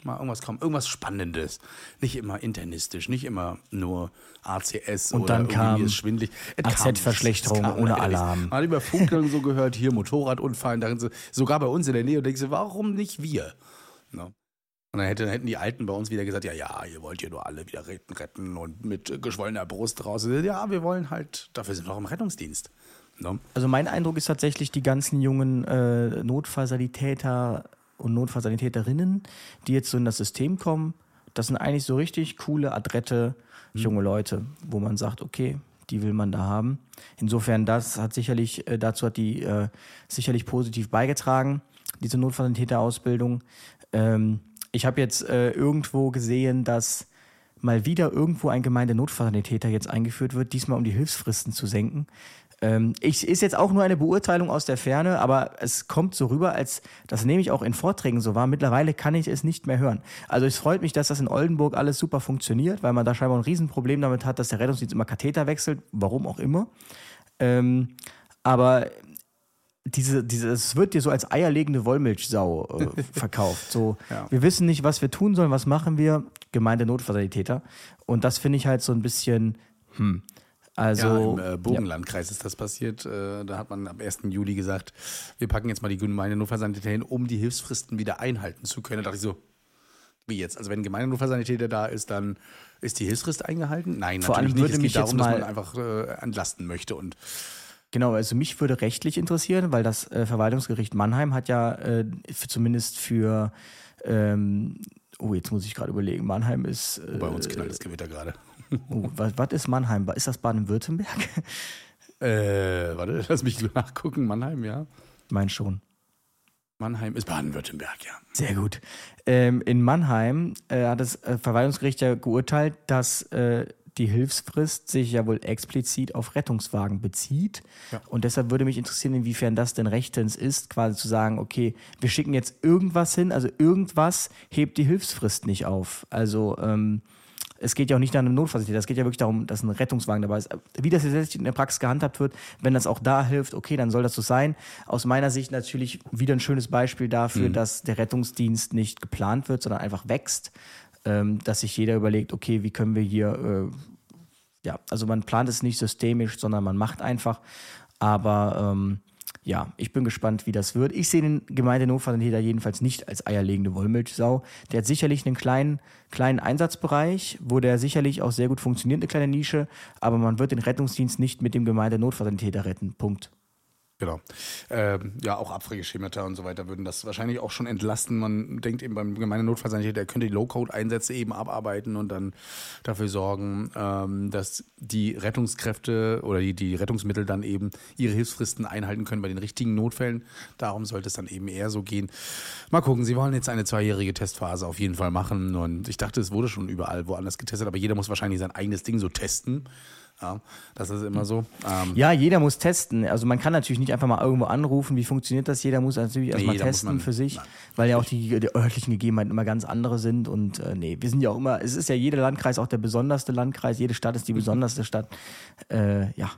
mal irgendwas kommen, irgendwas Spannendes. Nicht immer internistisch, nicht immer nur ACS und oder dann kam schwindlig. AZ-Verschlechterung ohne Alarm. Man hat über Funkeln so gehört, hier Motorradunfall, darin so, sogar bei uns in der Nähe und denkst du, warum nicht wir? No. Und dann hätten, hätten die Alten bei uns wieder gesagt, ja, ja, ihr wollt hier nur alle wieder retten, retten und mit geschwollener Brust raus. Ja, wir wollen halt, dafür sind wir auch im Rettungsdienst. No? Also mein Eindruck ist tatsächlich, die ganzen jungen äh, Notfallsanitäter und Notfallsanitäterinnen, die jetzt so in das System kommen, das sind eigentlich so richtig coole, adrette mhm. junge Leute, wo man sagt, okay, die will man da haben. Insofern, das hat sicherlich, äh, dazu hat die äh, sicherlich positiv beigetragen, diese Notfallsanitäterausbildung. Ähm, ich habe jetzt äh, irgendwo gesehen, dass mal wieder irgendwo ein Gemeindenotfallsanitäter jetzt eingeführt wird, diesmal um die Hilfsfristen zu senken. Ähm, ich, ist jetzt auch nur eine Beurteilung aus der Ferne, aber es kommt so rüber, als das nehme ich auch in Vorträgen so wahr. Mittlerweile kann ich es nicht mehr hören. Also es freut mich, dass das in Oldenburg alles super funktioniert, weil man da scheinbar ein Riesenproblem damit hat, dass der Rettungsdienst immer Katheter wechselt, warum auch immer. Ähm, aber diese, diese, es wird dir so als eierlegende Wollmilchsau äh, verkauft. So, ja. wir wissen nicht, was wir tun sollen, was machen wir? Gemeinde Notfallsanitäter. Und das finde ich halt so ein bisschen, hm. Also, ja, im äh, Bogenlandkreis ja. ist das passiert. Äh, da hat man am 1. Juli gesagt, wir packen jetzt mal die Gemeinde Notfallsanitäter hin, um die Hilfsfristen wieder einhalten zu können. Da dachte ich so, wie jetzt? Also wenn Gemeinde Notfallsanitäter da ist, dann ist die Hilfsfrist eingehalten? Nein, Vor natürlich allem nicht. Es geht darum, dass man einfach äh, entlasten möchte und Genau, also mich würde rechtlich interessieren, weil das äh, Verwaltungsgericht Mannheim hat ja äh, für, zumindest für, ähm, oh, jetzt muss ich gerade überlegen, Mannheim ist. Äh, Bei uns knallt das Gewitter gerade. Oh, was, was ist Mannheim? Ist das Baden-Württemberg? Äh, warte, lass mich nachgucken. Mannheim, ja. Mein schon. Mannheim ist Baden-Württemberg, ja. Sehr gut. Ähm, in Mannheim äh, hat das äh, Verwaltungsgericht ja geurteilt, dass äh, die Hilfsfrist sich ja wohl explizit auf Rettungswagen bezieht. Ja. Und deshalb würde mich interessieren, inwiefern das denn rechtens ist, quasi zu sagen, okay, wir schicken jetzt irgendwas hin, also irgendwas hebt die Hilfsfrist nicht auf. Also ähm, es geht ja auch nicht nach einem Notfallsanitäter, es geht ja wirklich darum, dass ein Rettungswagen dabei ist. Wie das jetzt in der Praxis gehandhabt wird, wenn das auch da hilft, okay, dann soll das so sein. Aus meiner Sicht natürlich wieder ein schönes Beispiel dafür, mhm. dass der Rettungsdienst nicht geplant wird, sondern einfach wächst ähm, dass sich jeder überlegt, okay, wie können wir hier, äh, ja, also man plant es nicht systemisch, sondern man macht einfach. Aber ähm, ja, ich bin gespannt, wie das wird. Ich sehe den Gemeindenotfallsanitäter jedenfalls nicht als eierlegende Wollmilchsau. Der hat sicherlich einen kleinen, kleinen Einsatzbereich, wo der sicherlich auch sehr gut funktioniert, eine kleine Nische, aber man wird den Rettungsdienst nicht mit dem Gemeindenotfallsanitäter retten. Punkt. Genau. Ähm, ja, auch Abfrageschemata und so weiter würden das wahrscheinlich auch schon entlasten. Man denkt eben beim gemeinen Notfallsanitäter, der könnte die Low-Code-Einsätze eben abarbeiten und dann dafür sorgen, ähm, dass die Rettungskräfte oder die, die Rettungsmittel dann eben ihre Hilfsfristen einhalten können bei den richtigen Notfällen. Darum sollte es dann eben eher so gehen. Mal gucken, Sie wollen jetzt eine zweijährige Testphase auf jeden Fall machen und ich dachte, es wurde schon überall woanders getestet, aber jeder muss wahrscheinlich sein eigenes Ding so testen. Ja, das ist immer so. Ähm ja, jeder muss testen. Also man kann natürlich nicht einfach mal irgendwo anrufen, wie funktioniert das? Jeder muss natürlich erstmal nee, testen für sich, nein, weil ja auch die, die örtlichen Gegebenheiten immer ganz andere sind. Und äh, nee, wir sind ja auch immer, es ist ja jeder Landkreis auch der besonderste Landkreis, jede Stadt ist die mhm. besonderste Stadt. Äh, ja.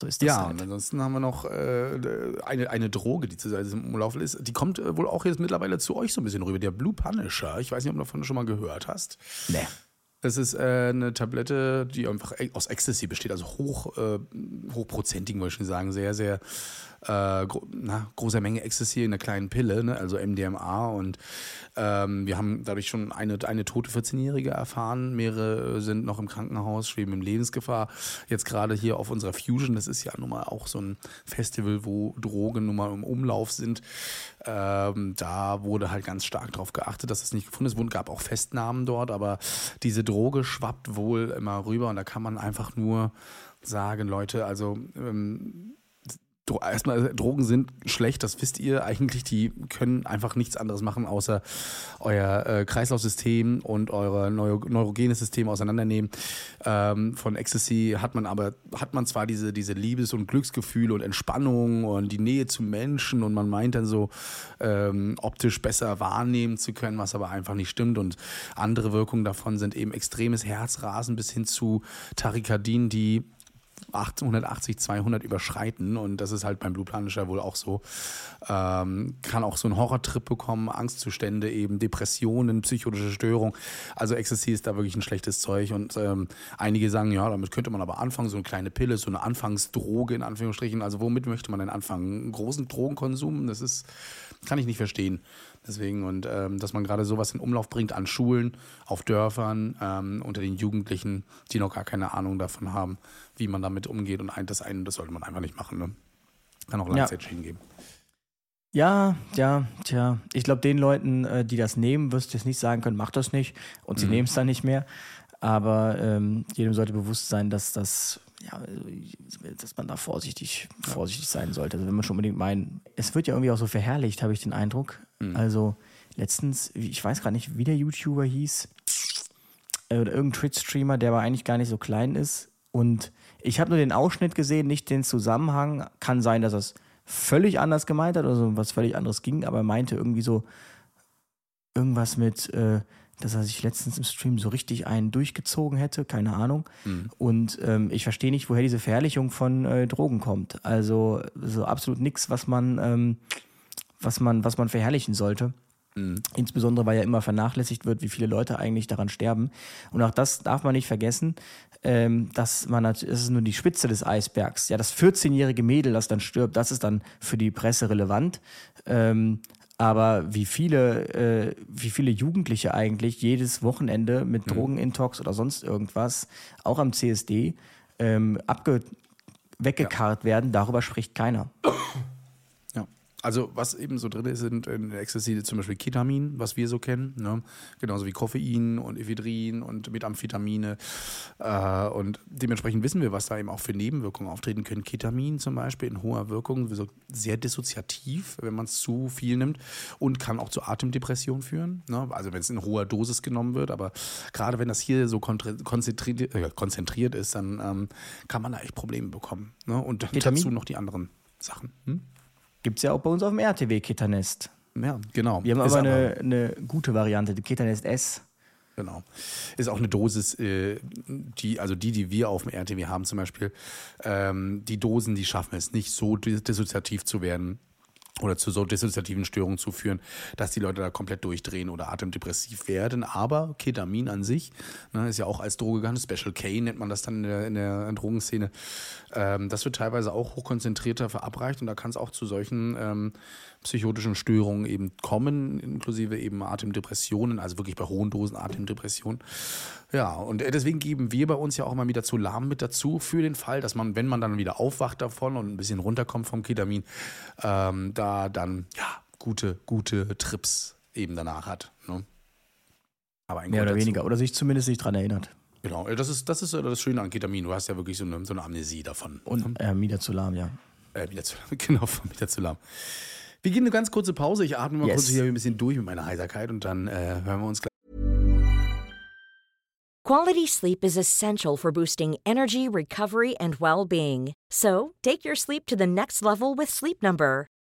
So ist das ja, halt. und ansonsten haben wir noch äh, eine, eine Droge, die zu im Umlauf ist. Die kommt äh, wohl auch jetzt mittlerweile zu euch so ein bisschen rüber, der Blue Punisher. Ich weiß nicht, ob du davon schon mal gehört hast. Nee. Es ist äh, eine Tablette, die einfach e-, aus Ecstasy besteht, also hoch, äh, hochprozentigen, würde ich sagen, sehr, sehr äh, gro na, großer Menge Ecstasy in einer kleinen Pille, ne? also MDMA. Und ähm, wir haben dadurch schon eine, eine tote 14-Jährige erfahren. Mehrere sind noch im Krankenhaus, schweben in Lebensgefahr. Jetzt gerade hier auf unserer Fusion, das ist ja nun mal auch so ein Festival, wo Drogen nun mal im Umlauf sind. Ähm, da wurde halt ganz stark darauf geachtet, dass das nicht gefunden ist. Es gab auch Festnahmen dort, aber diese Droge schwappt wohl immer rüber und da kann man einfach nur sagen, Leute, also ähm, erstmal Drogen sind schlecht, das wisst ihr eigentlich. Die können einfach nichts anderes machen, außer euer äh, Kreislaufsystem und euer Neuro neurogenes System auseinandernehmen. Ähm, von Ecstasy hat man aber hat man zwar diese diese Liebes- und Glücksgefühle und Entspannung und die Nähe zu Menschen und man meint dann so ähm, optisch besser wahrnehmen zu können, was aber einfach nicht stimmt. Und andere Wirkungen davon sind eben extremes Herzrasen bis hin zu Tachykardien, die 180, 200 überschreiten und das ist halt beim Blue Planisher wohl auch so. Ähm, kann auch so einen Horrortrip bekommen, Angstzustände eben, Depressionen, psychotische Störungen. Also Ecstasy ist da wirklich ein schlechtes Zeug und ähm, einige sagen, ja, damit könnte man aber anfangen, so eine kleine Pille, so eine Anfangsdroge in Anführungsstrichen. Also womit möchte man denn anfangen? Einen großen Drogenkonsum? Das ist, kann ich nicht verstehen. Deswegen, und ähm, dass man gerade sowas in Umlauf bringt an Schulen, auf Dörfern, ähm, unter den Jugendlichen, die noch gar keine Ahnung davon haben, wie man damit umgeht. Und ein, das eine, das sollte man einfach nicht machen. Ne? Kann auch Langzeitschäden ja. geben. Ja, ja, tja. Ich glaube, den Leuten, äh, die das nehmen, wirst du jetzt nicht sagen können, mach das nicht. Und sie mhm. nehmen es dann nicht mehr. Aber ähm, jedem sollte bewusst sein, dass das ja, also, dass man da vorsichtig, vorsichtig sein sollte. Also wenn man schon unbedingt meint, es wird ja irgendwie auch so verherrlicht, habe ich den Eindruck. Mhm. Also letztens, ich weiß gar nicht, wie der YouTuber hieß, äh, oder irgendein Twitch-Streamer, der aber eigentlich gar nicht so klein ist. Und ich habe nur den Ausschnitt gesehen, nicht den Zusammenhang. Kann sein, dass er es völlig anders gemeint hat oder so was völlig anderes ging, aber er meinte irgendwie so irgendwas mit, äh, dass er sich letztens im Stream so richtig einen durchgezogen hätte, keine Ahnung. Mhm. Und ähm, ich verstehe nicht, woher diese Verherrlichung von äh, Drogen kommt. Also so absolut nichts, was man, ähm, was man, was man verherrlichen sollte. Mhm. Insbesondere, weil ja immer vernachlässigt wird, wie viele Leute eigentlich daran sterben. Und auch das darf man nicht vergessen, ähm, dass man das ist nur die Spitze des Eisbergs. Ja, das 14-jährige Mädel, das dann stirbt, das ist dann für die Presse relevant. Ähm, aber wie viele, äh, wie viele Jugendliche eigentlich jedes Wochenende mit mhm. Drogenintox oder sonst irgendwas, auch am CSD, ähm, abge weggekarrt ja. werden, darüber spricht keiner. Also was eben so drin ist, sind in Ecstasy zum Beispiel Ketamin, was wir so kennen, ne? genauso wie Koffein und Ephedrin und Methamphetamine. Äh, und dementsprechend wissen wir, was da eben auch für Nebenwirkungen auftreten können. Ketamin zum Beispiel in hoher Wirkung, sehr dissoziativ, wenn man es zu viel nimmt und kann auch zu Atemdepression führen. Ne? Also wenn es in hoher Dosis genommen wird, aber gerade wenn das hier so konzentriert, äh, konzentriert ist, dann ähm, kann man da echt Probleme bekommen. Ne? Und Ketamin? dazu noch die anderen Sachen. Hm? Gibt es ja auch bei uns auf dem RTW Ketanest. Ja, genau. Wir haben aber, aber eine, eine, gute Variante, die Ketanest S. Genau. Ist auch eine Dosis, äh, die, also die, die wir auf dem RTW haben zum Beispiel, ähm, die Dosen, die schaffen es nicht, so dissoziativ zu werden. Oder zu so dissoziativen Störungen zu führen, dass die Leute da komplett durchdrehen oder atemdepressiv werden. Aber Ketamin an sich ne, ist ja auch als Droge gegangen. Special K nennt man das dann in der, in der Drogenszene. Ähm, das wird teilweise auch hochkonzentrierter verabreicht und da kann es auch zu solchen ähm, psychotischen Störungen eben kommen, inklusive eben Atemdepressionen, also wirklich bei hohen Dosen Atemdepressionen. Ja, und äh, deswegen geben wir bei uns ja auch immer wieder Solam mit dazu für den Fall, dass man, wenn man dann wieder aufwacht davon und ein bisschen runterkommt vom Ketamin, ähm, da dann ja gute, gute Trips eben danach hat. Ne? Aber Mehr oder weniger, oder sich zumindest nicht dran erinnert. Genau, das ist, das ist das Schöne an Ketamin. Du hast ja wirklich so eine, so eine Amnesie davon. Und äh, Midazolam, ja. Äh, Midazolam, genau, von Midazolam. Wir gehen eine ganz kurze Pause. Ich atme mal yes. kurz hier ein bisschen durch mit meiner Heiserkeit und dann äh, hören wir uns gleich. Quality sleep is essential for boosting energy, recovery and well-being. So, take your sleep to the next level with Sleep Number.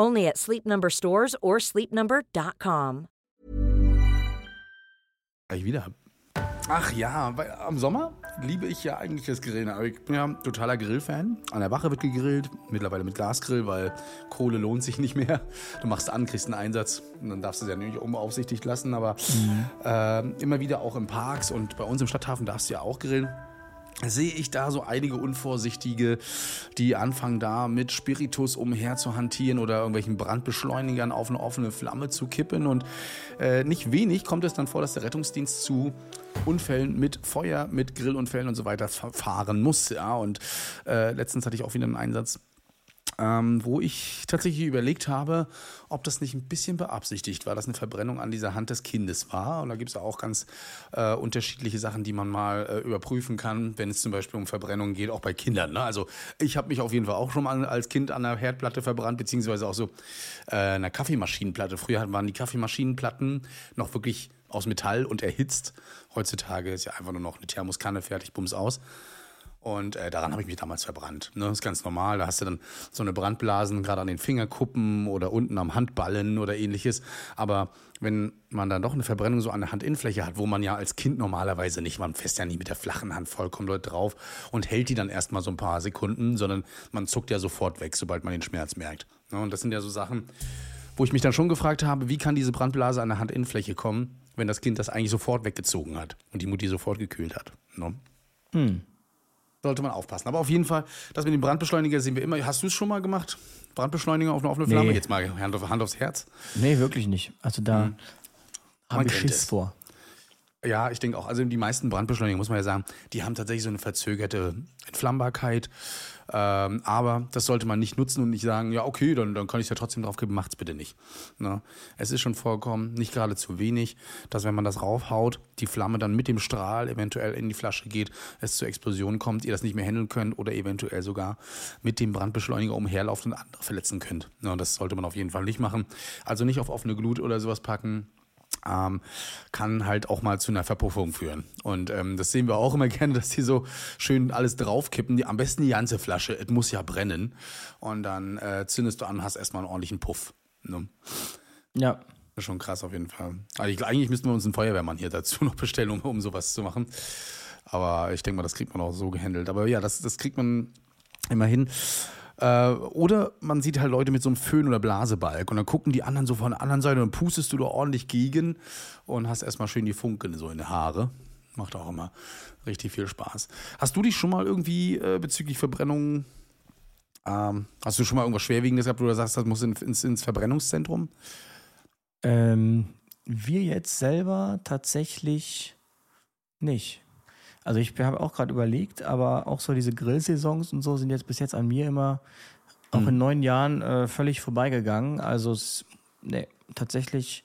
Only at Sleep Number stores or sleepnumber.com. Ich wieder. Ach ja, weil am Sommer liebe ich ja eigentlich das Grillen. Aber ich bin ja totaler Grillfan. An der Wache wird gegrillt, mittlerweile mit Gasgrill, weil Kohle lohnt sich nicht mehr. Du machst an, kriegst einen Einsatz und dann darfst du es ja nicht unbeaufsichtigt lassen. Aber mhm. äh, immer wieder auch in Parks und bei uns im Stadthafen darfst du ja auch grillen sehe ich da so einige Unvorsichtige, die anfangen da mit Spiritus umher zu hantieren oder irgendwelchen Brandbeschleunigern auf eine offene Flamme zu kippen. Und äh, nicht wenig kommt es dann vor, dass der Rettungsdienst zu Unfällen mit Feuer, mit Grillunfällen und so weiter fahren muss. Ja, und äh, letztens hatte ich auch wieder einen Einsatz ähm, wo ich tatsächlich überlegt habe, ob das nicht ein bisschen beabsichtigt war, dass eine Verbrennung an dieser Hand des Kindes war. Und da gibt es auch ganz äh, unterschiedliche Sachen, die man mal äh, überprüfen kann, wenn es zum Beispiel um Verbrennungen geht, auch bei Kindern. Ne? Also ich habe mich auf jeden Fall auch schon mal als Kind an der Herdplatte verbrannt, beziehungsweise auch so äh, einer Kaffeemaschinenplatte. Früher waren die Kaffeemaschinenplatten noch wirklich aus Metall und erhitzt. Heutzutage ist ja einfach nur noch eine Thermoskanne fertig, bums aus. Und äh, daran habe ich mich damals verbrannt. Ne? Das ist ganz normal. Da hast du dann so eine Brandblasen, gerade an den Fingerkuppen oder unten am Handballen oder ähnliches. Aber wenn man dann doch eine Verbrennung so an der Handinnenfläche hat, wo man ja als Kind normalerweise nicht, man fässt ja nie mit der flachen Hand vollkommen dort drauf und hält die dann erstmal so ein paar Sekunden, sondern man zuckt ja sofort weg, sobald man den Schmerz merkt. Ne? Und das sind ja so Sachen, wo ich mich dann schon gefragt habe, wie kann diese Brandblase an der Handinnenfläche kommen, wenn das Kind das eigentlich sofort weggezogen hat und die Mutti sofort gekühlt hat. Ne? Hm sollte man aufpassen. Aber auf jeden Fall, das mit dem Brandbeschleuniger sehen wir immer. Hast du es schon mal gemacht? Brandbeschleuniger auf eine offene Flamme? Nee. Jetzt mal Hand, auf, Hand aufs Herz. Nee, wirklich nicht. Also da hm. habe ich Schiss vor. Ja, ich denke auch. Also die meisten Brandbeschleuniger, muss man ja sagen, die haben tatsächlich so eine verzögerte Entflammbarkeit. Ähm, aber das sollte man nicht nutzen und nicht sagen, ja, okay, dann, dann kann ich es ja trotzdem drauf geben, macht's bitte nicht. Ne? Es ist schon vorgekommen, nicht gerade zu wenig, dass wenn man das raufhaut, die Flamme dann mit dem Strahl eventuell in die Flasche geht, es zur Explosion kommt, ihr das nicht mehr handeln könnt oder eventuell sogar mit dem Brandbeschleuniger umherlauft und andere verletzen könnt. Ne? Das sollte man auf jeden Fall nicht machen. Also nicht auf offene Glut oder sowas packen ähm, kann halt auch mal zu einer Verpuffung führen. Und ähm, das sehen wir auch immer gerne, dass die so schön alles draufkippen. Die, am besten die ganze Flasche, es muss ja brennen. Und dann äh, zündest du an und hast erstmal einen ordentlichen Puff. Ne? Ja. Schon krass auf jeden Fall. Also ich, eigentlich müssten wir uns einen Feuerwehrmann hier dazu noch bestellen, um, um sowas zu machen. Aber ich denke mal, das kriegt man auch so gehandelt. Aber ja, das, das kriegt man immerhin. Äh, oder man sieht halt Leute mit so einem Föhn oder Blasebalg und dann gucken die anderen so von der anderen Seite und pustest du da ordentlich gegen und hast erstmal schön die Funken so in die Haare. Macht auch immer richtig viel Spaß. Hast du dich schon mal irgendwie äh, bezüglich Verbrennung, ähm, hast du schon mal irgendwas Schwerwiegendes gehabt, wo du sagst, das muss ins, ins Verbrennungszentrum? Ähm, wir jetzt selber tatsächlich nicht. Also ich habe auch gerade überlegt, aber auch so diese Grillsaisons und so sind jetzt bis jetzt an mir immer auch mhm. in neun Jahren äh, völlig vorbeigegangen. Also es, nee, tatsächlich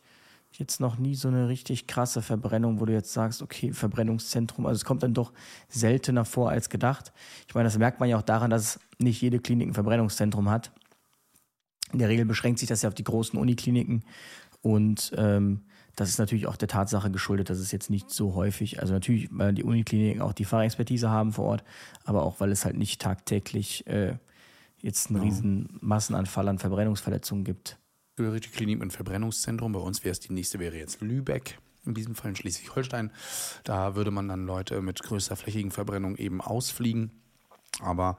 jetzt noch nie so eine richtig krasse Verbrennung, wo du jetzt sagst, okay, Verbrennungszentrum. Also es kommt dann doch seltener vor als gedacht. Ich meine, das merkt man ja auch daran, dass nicht jede Klinik ein Verbrennungszentrum hat. In der Regel beschränkt sich das ja auf die großen Unikliniken und ähm, das ist natürlich auch der Tatsache geschuldet, dass es jetzt nicht so häufig, also natürlich, weil die Unikliniken auch die Fachexpertise haben vor Ort, aber auch weil es halt nicht tagtäglich äh, jetzt einen riesen Massenanfall an Verbrennungsverletzungen gibt. Die Klinik mit Verbrennungszentrum, bei uns wäre es die nächste, wäre jetzt Lübeck in diesem Fall in Schleswig-Holstein. Da würde man dann Leute mit größer flächigen Verbrennung eben ausfliegen. Aber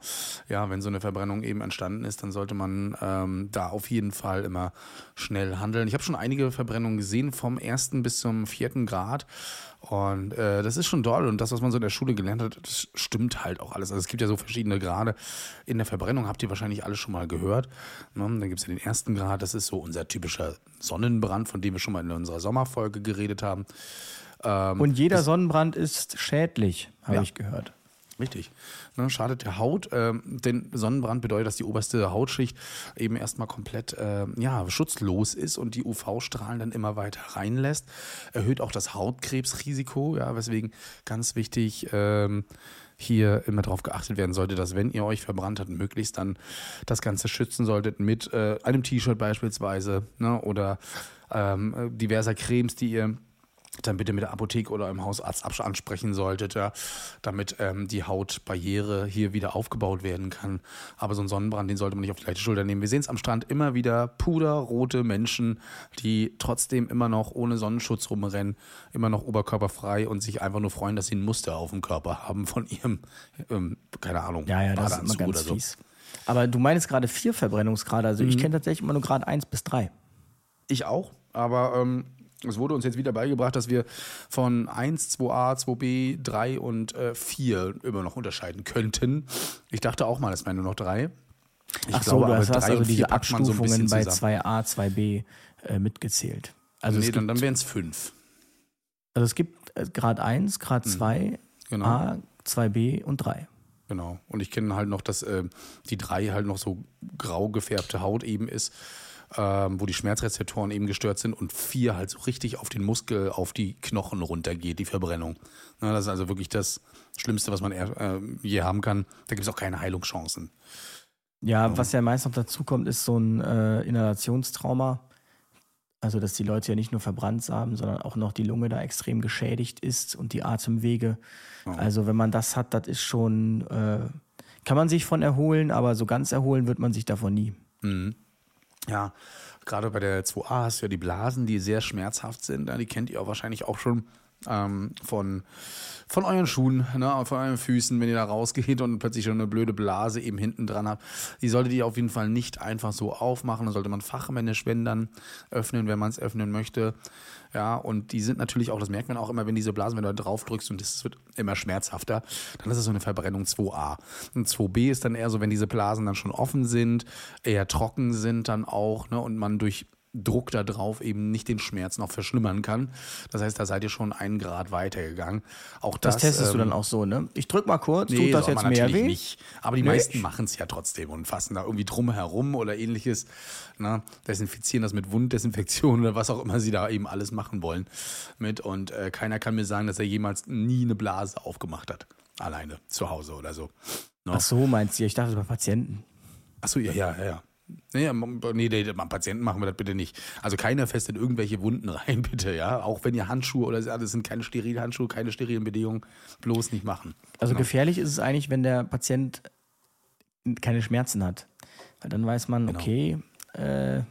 ja, wenn so eine Verbrennung eben entstanden ist, dann sollte man ähm, da auf jeden Fall immer schnell handeln. Ich habe schon einige Verbrennungen gesehen, vom ersten bis zum vierten Grad. Und äh, das ist schon toll. Und das, was man so in der Schule gelernt hat, das stimmt halt auch alles. Also es gibt ja so verschiedene Grade in der Verbrennung, habt ihr wahrscheinlich alle schon mal gehört. Ne? Dann gibt es ja den ersten Grad, das ist so unser typischer Sonnenbrand, von dem wir schon mal in unserer Sommerfolge geredet haben. Ähm, Und jeder Sonnenbrand ist schädlich, habe ja. ich gehört. Richtig. Ne, schadet der Haut, ähm, denn Sonnenbrand bedeutet, dass die oberste Hautschicht eben erstmal komplett äh, ja, schutzlos ist und die UV-Strahlen dann immer weiter reinlässt. Erhöht auch das Hautkrebsrisiko, ja, weswegen ganz wichtig ähm, hier immer darauf geachtet werden sollte, dass wenn ihr euch verbrannt habt, möglichst dann das Ganze schützen solltet mit äh, einem T-Shirt beispielsweise ne, oder ähm, diverser Cremes, die ihr dann bitte mit der Apotheke oder im Hausarzt ansprechen solltet, ja, damit ähm, die Hautbarriere hier wieder aufgebaut werden kann. Aber so ein Sonnenbrand, den sollte man nicht auf die leichte Schulter nehmen. Wir sehen es am Strand immer wieder puderrote Menschen, die trotzdem immer noch ohne Sonnenschutz rumrennen, immer noch oberkörperfrei und sich einfach nur freuen, dass sie ein Muster auf dem Körper haben von ihrem, ähm, keine Ahnung, ja, ja, das ist immer ganz so. fies. Aber du meinst gerade vier Verbrennungsgrade. Also mhm. ich kenne tatsächlich immer nur Grad 1 bis 3. Ich auch, aber ähm, es wurde uns jetzt wieder beigebracht, dass wir von 1, 2a, 2b, 3 und äh, 4 immer noch unterscheiden könnten. Ich dachte auch mal, es wären nur noch 3. Ich Ach glaube, so, du hast also diese Abstufungen so bei 2a, 2b äh, mitgezählt. Also nee, dann, dann wären es 5. Also es gibt äh, Grad 1, Grad 2, mhm. genau. A, 2b und 3. Genau. Und ich kenne halt noch, dass äh, die 3 halt noch so grau gefärbte Haut eben ist ähm, wo die Schmerzrezeptoren eben gestört sind und vier halt so richtig auf den Muskel, auf die Knochen runtergeht, die Verbrennung. Na, das ist also wirklich das Schlimmste, was man äh, je haben kann. Da gibt es auch keine Heilungschancen. Ja, ja, was ja meist noch dazu kommt, ist so ein äh, Inhalationstrauma. Also, dass die Leute ja nicht nur verbrannt haben, sondern auch noch die Lunge da extrem geschädigt ist und die Atemwege. Oh. Also, wenn man das hat, das ist schon, äh, kann man sich von erholen, aber so ganz erholen wird man sich davon nie. Mhm. Ja, gerade bei der 2a hast du ja die Blasen, die sehr schmerzhaft sind. Die kennt ihr auch wahrscheinlich auch schon ähm, von, von euren Schuhen, ne, von euren Füßen, wenn ihr da rausgeht und plötzlich schon eine blöde Blase eben hinten dran habt. Die solltet ihr auf jeden Fall nicht einfach so aufmachen. Da sollte man fachmännisch, wenn dann, öffnen, wenn man es öffnen möchte. Ja, und die sind natürlich auch, das merkt man auch immer, wenn diese Blasen, wenn du da drauf drückst und es wird immer schmerzhafter, dann ist es so eine Verbrennung 2a. Und 2b ist dann eher so, wenn diese Blasen dann schon offen sind, eher trocken sind dann auch, ne, und man durch Druck da drauf eben nicht den Schmerz noch verschlimmern kann. Das heißt, da seid ihr schon einen Grad weitergegangen. Auch das, das testest ähm, du dann auch so, ne? Ich drück mal kurz, nee, tut das jetzt mehr weh? Nicht. Aber die nee. meisten machen es ja trotzdem und fassen da irgendwie drum herum oder ähnliches. Ne? Desinfizieren das mit Wunddesinfektion oder was auch immer sie da eben alles machen wollen mit. Und äh, keiner kann mir sagen, dass er jemals nie eine Blase aufgemacht hat. Alleine zu Hause oder so. Ne? Ach so, meinst du? Ich dachte bei Patienten. Ach so, ja, ja, ja. Nee, nee, nee, Patienten machen wir das bitte nicht. Also keiner fest in irgendwelche Wunden rein, bitte, ja. Auch wenn ihr Handschuhe oder das sind keine sterilen Handschuhe, keine sterilen Bedingungen, bloß nicht machen. Also genau. gefährlich ist es eigentlich, wenn der Patient keine Schmerzen hat. Weil dann weiß man, genau. okay, äh,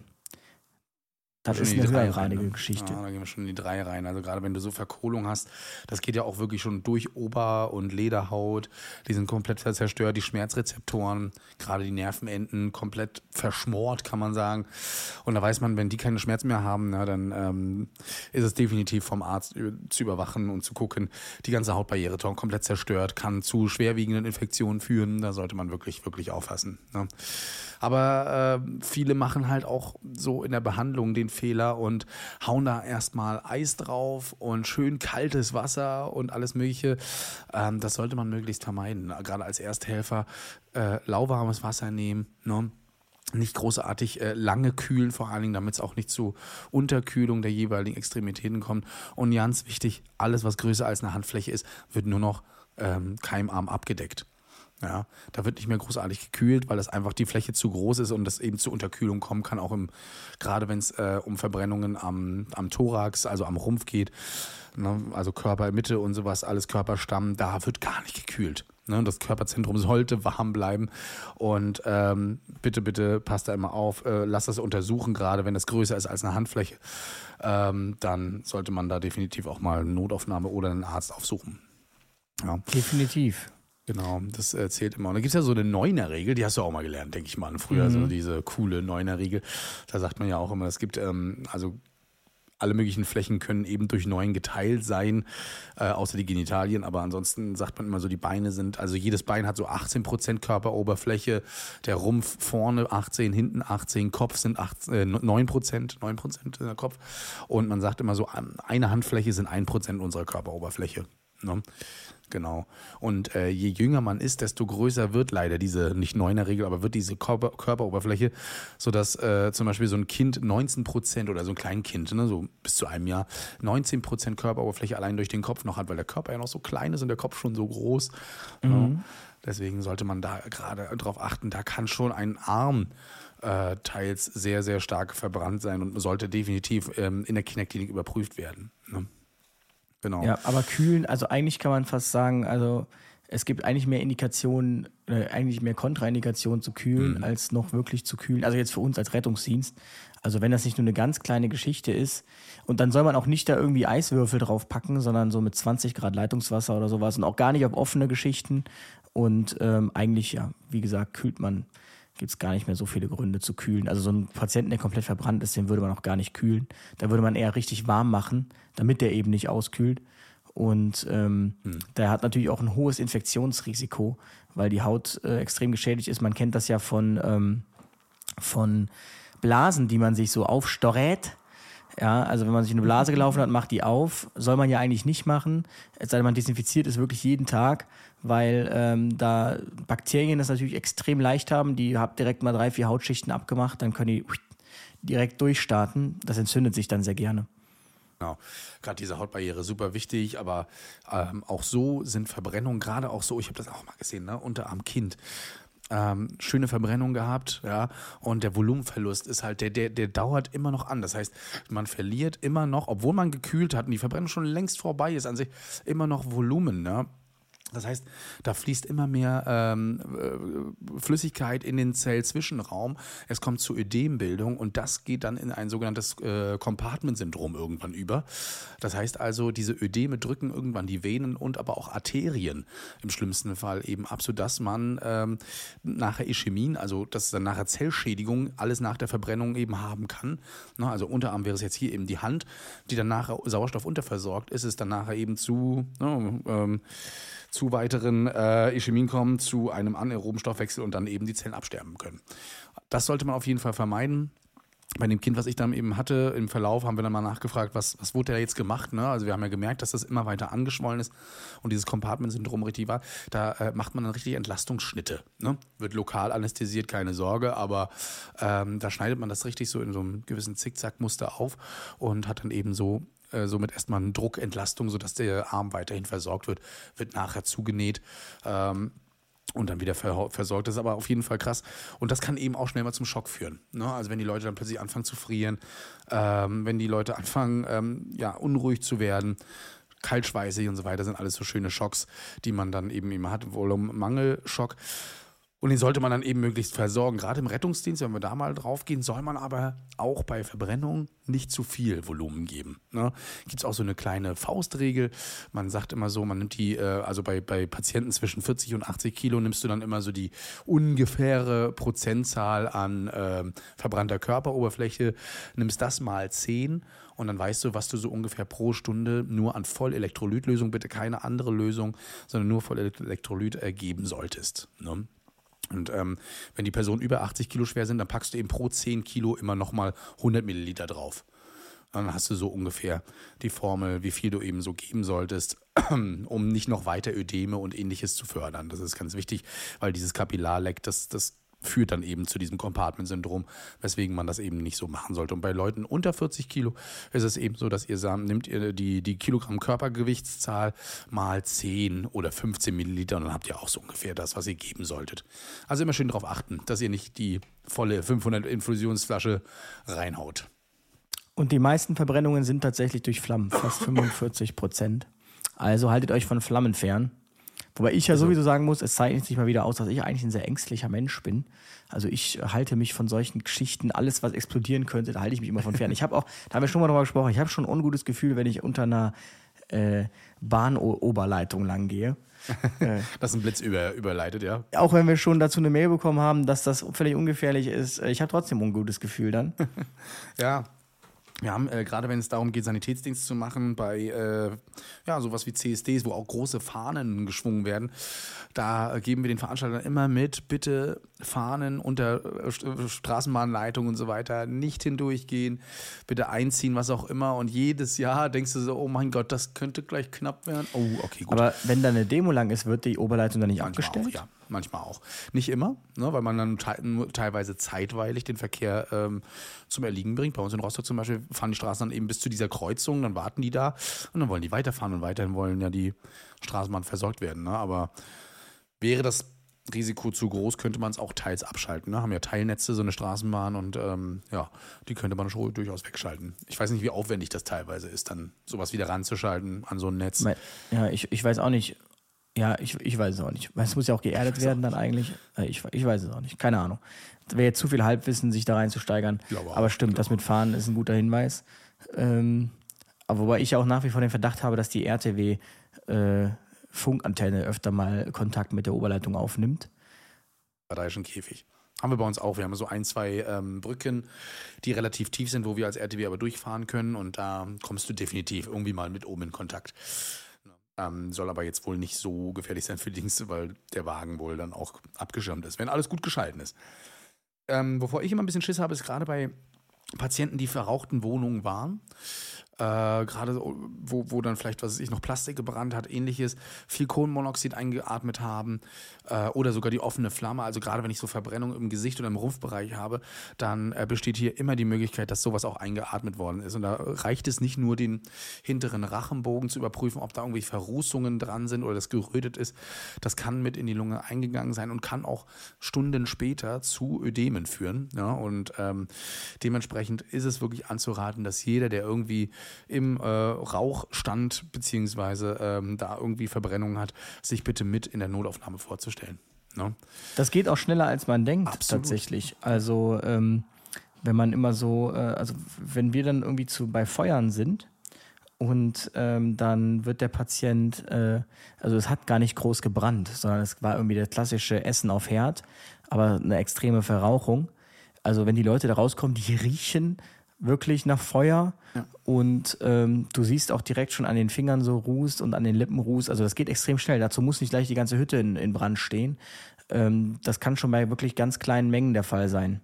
das ist eine höherreinige ne? Geschichte. Ja, da gehen wir schon in die drei rein. Also gerade wenn du so Verkohlung hast, das geht ja auch wirklich schon durch Ober- und Lederhaut. Die sind komplett zerstört, die Schmerzrezeptoren, gerade die Nervenenden komplett verschmort, kann man sagen. Und da weiß man, wenn die keine Schmerzen mehr haben, na, dann ähm, ist es definitiv vom Arzt zu überwachen und zu gucken. Die ganze Hautbarriere komplett zerstört, kann zu schwerwiegenden Infektionen führen. Da sollte man wirklich, wirklich aufpassen. Ne? Aber äh, viele machen halt auch so in der Behandlung den Fehler und hauen da erstmal Eis drauf und schön kaltes Wasser und alles Mögliche. Ähm, das sollte man möglichst vermeiden. Gerade als Ersthelfer äh, lauwarmes Wasser nehmen. Ne? nicht großartig äh, lange kühlen, vor allen Dingen, damit es auch nicht zu Unterkühlung der jeweiligen Extremitäten kommt. Und ganz wichtig, alles, was größer als eine Handfläche ist, wird nur noch ähm, keimarm abgedeckt. Ja, da wird nicht mehr großartig gekühlt, weil das einfach die Fläche zu groß ist und das eben zu Unterkühlung kommen kann, auch im, gerade wenn es äh, um Verbrennungen am, am Thorax, also am Rumpf geht, ne? also Körpermitte und sowas, alles Körperstamm, da wird gar nicht gekühlt. Ne? Das Körperzentrum sollte warm bleiben und ähm, bitte, bitte passt da immer auf, äh, lasst das untersuchen, gerade wenn es größer ist als eine Handfläche, ähm, dann sollte man da definitiv auch mal eine Notaufnahme oder einen Arzt aufsuchen. Ja. Definitiv. Genau, das erzählt immer. Und da gibt es ja so eine Neuner-Regel, die hast du auch mal gelernt, denke ich mal. Früher mhm. so diese coole Neuner-Regel. Da sagt man ja auch immer, es gibt, ähm, also alle möglichen Flächen können eben durch Neun geteilt sein, äh, außer die Genitalien. Aber ansonsten sagt man immer so, die Beine sind, also jedes Bein hat so 18 Prozent Körperoberfläche, der Rumpf vorne 18, hinten 18, Kopf sind 8, äh, 9 Prozent, 9 Prozent der Kopf. Und man sagt immer so, eine Handfläche sind 1 Prozent unserer Körperoberfläche. Ne? Genau. Und äh, je jünger man ist, desto größer wird leider diese, nicht neuner Regel, aber wird diese Körper, Körperoberfläche, sodass äh, zum Beispiel so ein Kind 19 Prozent oder so ein Kleinkind, ne, so bis zu einem Jahr, 19 Prozent Körperoberfläche allein durch den Kopf noch hat, weil der Körper ja noch so klein ist und der Kopf schon so groß. Mhm. Ne? Deswegen sollte man da gerade drauf achten, da kann schon ein Arm äh, teils sehr, sehr stark verbrannt sein und sollte definitiv ähm, in der Kinderklinik überprüft werden. Genau. Ja, aber kühlen, also eigentlich kann man fast sagen, also es gibt eigentlich mehr Indikationen, äh, eigentlich mehr Kontraindikationen zu kühlen, mhm. als noch wirklich zu kühlen. Also jetzt für uns als Rettungsdienst. Also wenn das nicht nur eine ganz kleine Geschichte ist, und dann soll man auch nicht da irgendwie Eiswürfel drauf packen, sondern so mit 20 Grad Leitungswasser oder sowas und auch gar nicht auf offene Geschichten. Und ähm, eigentlich, ja, wie gesagt, kühlt man, gibt es gar nicht mehr so viele Gründe zu kühlen. Also so ein Patienten, der komplett verbrannt ist, den würde man auch gar nicht kühlen. Da würde man eher richtig warm machen, damit der eben nicht auskühlt. Und ähm, hm. der hat natürlich auch ein hohes Infektionsrisiko, weil die Haut äh, extrem geschädigt ist. Man kennt das ja von, ähm, von Blasen, die man sich so aufstorät. Ja, also wenn man sich eine Blase gelaufen hat, macht die auf. Soll man ja eigentlich nicht machen. Es sei denn, man desinfiziert es wirklich jeden Tag, weil ähm, da Bakterien das natürlich extrem leicht haben. Die haben direkt mal drei, vier Hautschichten abgemacht, dann können die direkt durchstarten. Das entzündet sich dann sehr gerne. Genau. Gerade diese Hautbarriere super wichtig, aber ähm, auch so sind Verbrennungen, gerade auch so, ich habe das auch mal gesehen, ne, Unterarmkind. Ähm, schöne Verbrennung gehabt, ja, und der Volumenverlust ist halt, der, der, der dauert immer noch an. Das heißt, man verliert immer noch, obwohl man gekühlt hat und die Verbrennung schon längst vorbei ist, an sich immer noch Volumen, ne? Das heißt, da fließt immer mehr ähm, äh, Flüssigkeit in den Zellzwischenraum. Es kommt zu Ödembildung und das geht dann in ein sogenanntes äh, Compartment-Syndrom irgendwann über. Das heißt also, diese Ödeme drücken irgendwann die Venen und aber auch Arterien im schlimmsten Fall eben ab, sodass man ähm, nachher Ischämien, also das ist dann nachher Zellschädigung, alles nach der Verbrennung eben haben kann. Na, also Unterarm wäre es jetzt hier eben die Hand, die dann nachher Sauerstoff unterversorgt ist, es dann nachher eben zu no, ähm, zu weiteren äh, Ischämien kommen, zu einem anaeroben Stoffwechsel und dann eben die Zellen absterben können. Das sollte man auf jeden Fall vermeiden bei dem Kind, was ich dann eben hatte, im Verlauf haben wir dann mal nachgefragt, was, was wurde da jetzt gemacht. Ne? Also wir haben ja gemerkt, dass das immer weiter angeschwollen ist und dieses Compartment-Syndrom richtig war. Da äh, macht man dann richtig Entlastungsschnitte. Ne? Wird lokal anästhesiert, keine Sorge, aber ähm, da schneidet man das richtig so in so einem gewissen Zickzack-Muster auf und hat dann eben so äh, somit erstmal eine Druckentlastung, sodass der Arm weiterhin versorgt wird, wird nachher zugenäht. Ähm, und dann wieder versorgt. Das ist aber auf jeden Fall krass. Und das kann eben auch schnell mal zum Schock führen. Ne? Also wenn die Leute dann plötzlich anfangen zu frieren, ähm, wenn die Leute anfangen, ähm, ja, unruhig zu werden, kaltschweißig und so weiter, sind alles so schöne Schocks, die man dann eben immer hat. Volumangelschock. Und den sollte man dann eben möglichst versorgen. Gerade im Rettungsdienst, wenn wir da mal drauf gehen, soll man aber auch bei Verbrennung nicht zu viel Volumen geben. Ne? Gibt es auch so eine kleine Faustregel. Man sagt immer so, man nimmt die, äh, also bei, bei Patienten zwischen 40 und 80 Kilo nimmst du dann immer so die ungefähre Prozentzahl an äh, verbrannter Körperoberfläche, nimmst das mal 10 und dann weißt du, was du so ungefähr pro Stunde nur an Vollelektrolytlösung, bitte keine andere Lösung, sondern nur Vollelektrolyt ergeben solltest. Ne? Und ähm, wenn die Personen über 80 Kilo schwer sind, dann packst du eben pro 10 Kilo immer nochmal 100 Milliliter drauf. Dann hast du so ungefähr die Formel, wie viel du eben so geben solltest, um nicht noch weiter Ödeme und ähnliches zu fördern. Das ist ganz wichtig, weil dieses Kapillarleck, das, das führt dann eben zu diesem Compartment-Syndrom, weswegen man das eben nicht so machen sollte. Und bei Leuten unter 40 Kilo ist es eben so, dass ihr sagt, nimmt ihr die, die Kilogramm Körpergewichtszahl mal 10 oder 15 Milliliter und dann habt ihr auch so ungefähr das, was ihr geben solltet. Also immer schön darauf achten, dass ihr nicht die volle 500 Infusionsflasche reinhaut. Und die meisten Verbrennungen sind tatsächlich durch Flammen, fast 45 Prozent. Also haltet euch von Flammen fern. Wobei ich ja also, sowieso sagen muss, es zeichnet sich mal wieder aus, dass ich eigentlich ein sehr ängstlicher Mensch bin. Also ich halte mich von solchen Geschichten, alles was explodieren könnte, da halte ich mich immer von fern. Ich habe auch, da haben wir schon mal drüber gesprochen, ich habe schon ein ungutes Gefühl, wenn ich unter einer äh, Bahnoberleitung lang gehe. Äh, dass ein Blitz über, überleitet, ja. Auch wenn wir schon dazu eine Mail bekommen haben, dass das völlig ungefährlich ist, äh, ich habe trotzdem ein ungutes Gefühl dann. ja, wir haben, äh, gerade wenn es darum geht, Sanitätsdienst zu machen, bei äh, ja, sowas wie CSDs, wo auch große Fahnen geschwungen werden, da geben wir den Veranstaltern immer mit, bitte Fahnen unter äh, Straßenbahnleitung und so weiter nicht hindurchgehen, bitte einziehen, was auch immer. Und jedes Jahr denkst du so, oh mein Gott, das könnte gleich knapp werden. Oh, okay, gut. Aber wenn da eine Demo lang ist, wird die Oberleitung dann nicht Manchmal abgestellt? Auch, ja manchmal auch. Nicht immer, ne, weil man dann te teilweise zeitweilig den Verkehr ähm, zum Erliegen bringt. Bei uns in Rostock zum Beispiel fahren die Straßen dann eben bis zu dieser Kreuzung, dann warten die da und dann wollen die weiterfahren und weiterhin wollen ja die Straßenbahn versorgt werden. Ne? Aber wäre das Risiko zu groß, könnte man es auch teils abschalten. Ne? Haben ja Teilnetze, so eine Straßenbahn und ähm, ja, die könnte man schon durchaus wegschalten. Ich weiß nicht, wie aufwendig das teilweise ist, dann sowas wieder ranzuschalten an so ein Netz. Ja, ich, ich weiß auch nicht, ja, ich, ich weiß es auch nicht. Es muss ja auch geerdet werden dann eigentlich. Äh, ich, ich weiß es auch nicht. Keine Ahnung. Wäre jetzt zu viel Halbwissen, sich da reinzusteigern. Aber stimmt, das mit Fahren ist ein guter Hinweis. Ähm, aber wobei ich auch nach wie vor den Verdacht habe, dass die RTW äh, Funkantenne öfter mal Kontakt mit der Oberleitung aufnimmt. Badischen Käfig. Haben wir bei uns auch. Wir haben so ein, zwei ähm, Brücken, die relativ tief sind, wo wir als RTW aber durchfahren können. Und da kommst du definitiv irgendwie mal mit oben in Kontakt. Ähm, soll aber jetzt wohl nicht so gefährlich sein für Dienste, weil der Wagen wohl dann auch abgeschirmt ist, wenn alles gut geschalten ist. Ähm, wovor ich immer ein bisschen Schiss habe, ist gerade bei Patienten, die verrauchten Wohnungen waren äh, gerade wo, wo dann vielleicht, was weiß ich, noch Plastik gebrannt hat, ähnliches, viel Kohlenmonoxid eingeatmet haben äh, oder sogar die offene Flamme. Also gerade wenn ich so Verbrennung im Gesicht oder im Rumpfbereich habe, dann äh, besteht hier immer die Möglichkeit, dass sowas auch eingeatmet worden ist. Und da reicht es nicht nur, den hinteren Rachenbogen zu überprüfen, ob da irgendwie Verrußungen dran sind oder das gerötet ist. Das kann mit in die Lunge eingegangen sein und kann auch Stunden später zu Ödemen führen. Ja? Und ähm, dementsprechend ist es wirklich anzuraten, dass jeder, der irgendwie im äh, Rauch stand, beziehungsweise ähm, da irgendwie Verbrennung hat, sich bitte mit in der Notaufnahme vorzustellen. Ne? Das geht auch schneller, als man denkt, Absolut. tatsächlich. Also, ähm, wenn man immer so, äh, also wenn wir dann irgendwie zu, bei Feuern sind, und ähm, dann wird der Patient, äh, also es hat gar nicht groß gebrannt, sondern es war irgendwie das klassische Essen auf Herd, aber eine extreme Verrauchung. Also wenn die Leute da rauskommen, die riechen wirklich nach Feuer ja. und ähm, du siehst auch direkt schon an den Fingern so Ruß und an den Lippen Ruß. Also das geht extrem schnell. Dazu muss nicht gleich die ganze Hütte in, in Brand stehen. Ähm, das kann schon bei wirklich ganz kleinen Mengen der Fall sein.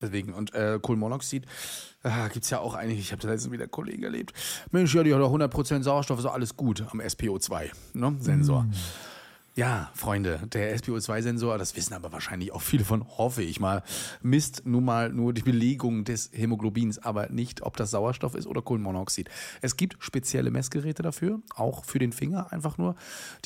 Deswegen, und äh, Kohlenmonoxid äh, gibt es ja auch einige, ich habe da letztens wieder einen Kollegen erlebt. Mensch, ja, die hat doch 100% Sauerstoff, ist alles gut am SPO2-Sensor. Ne. Ja, Freunde, der SPO2-Sensor, das wissen aber wahrscheinlich auch viele von, hoffe ich mal, misst nun mal nur die Belegung des Hämoglobins, aber nicht, ob das Sauerstoff ist oder Kohlenmonoxid. Es gibt spezielle Messgeräte dafür, auch für den Finger einfach nur.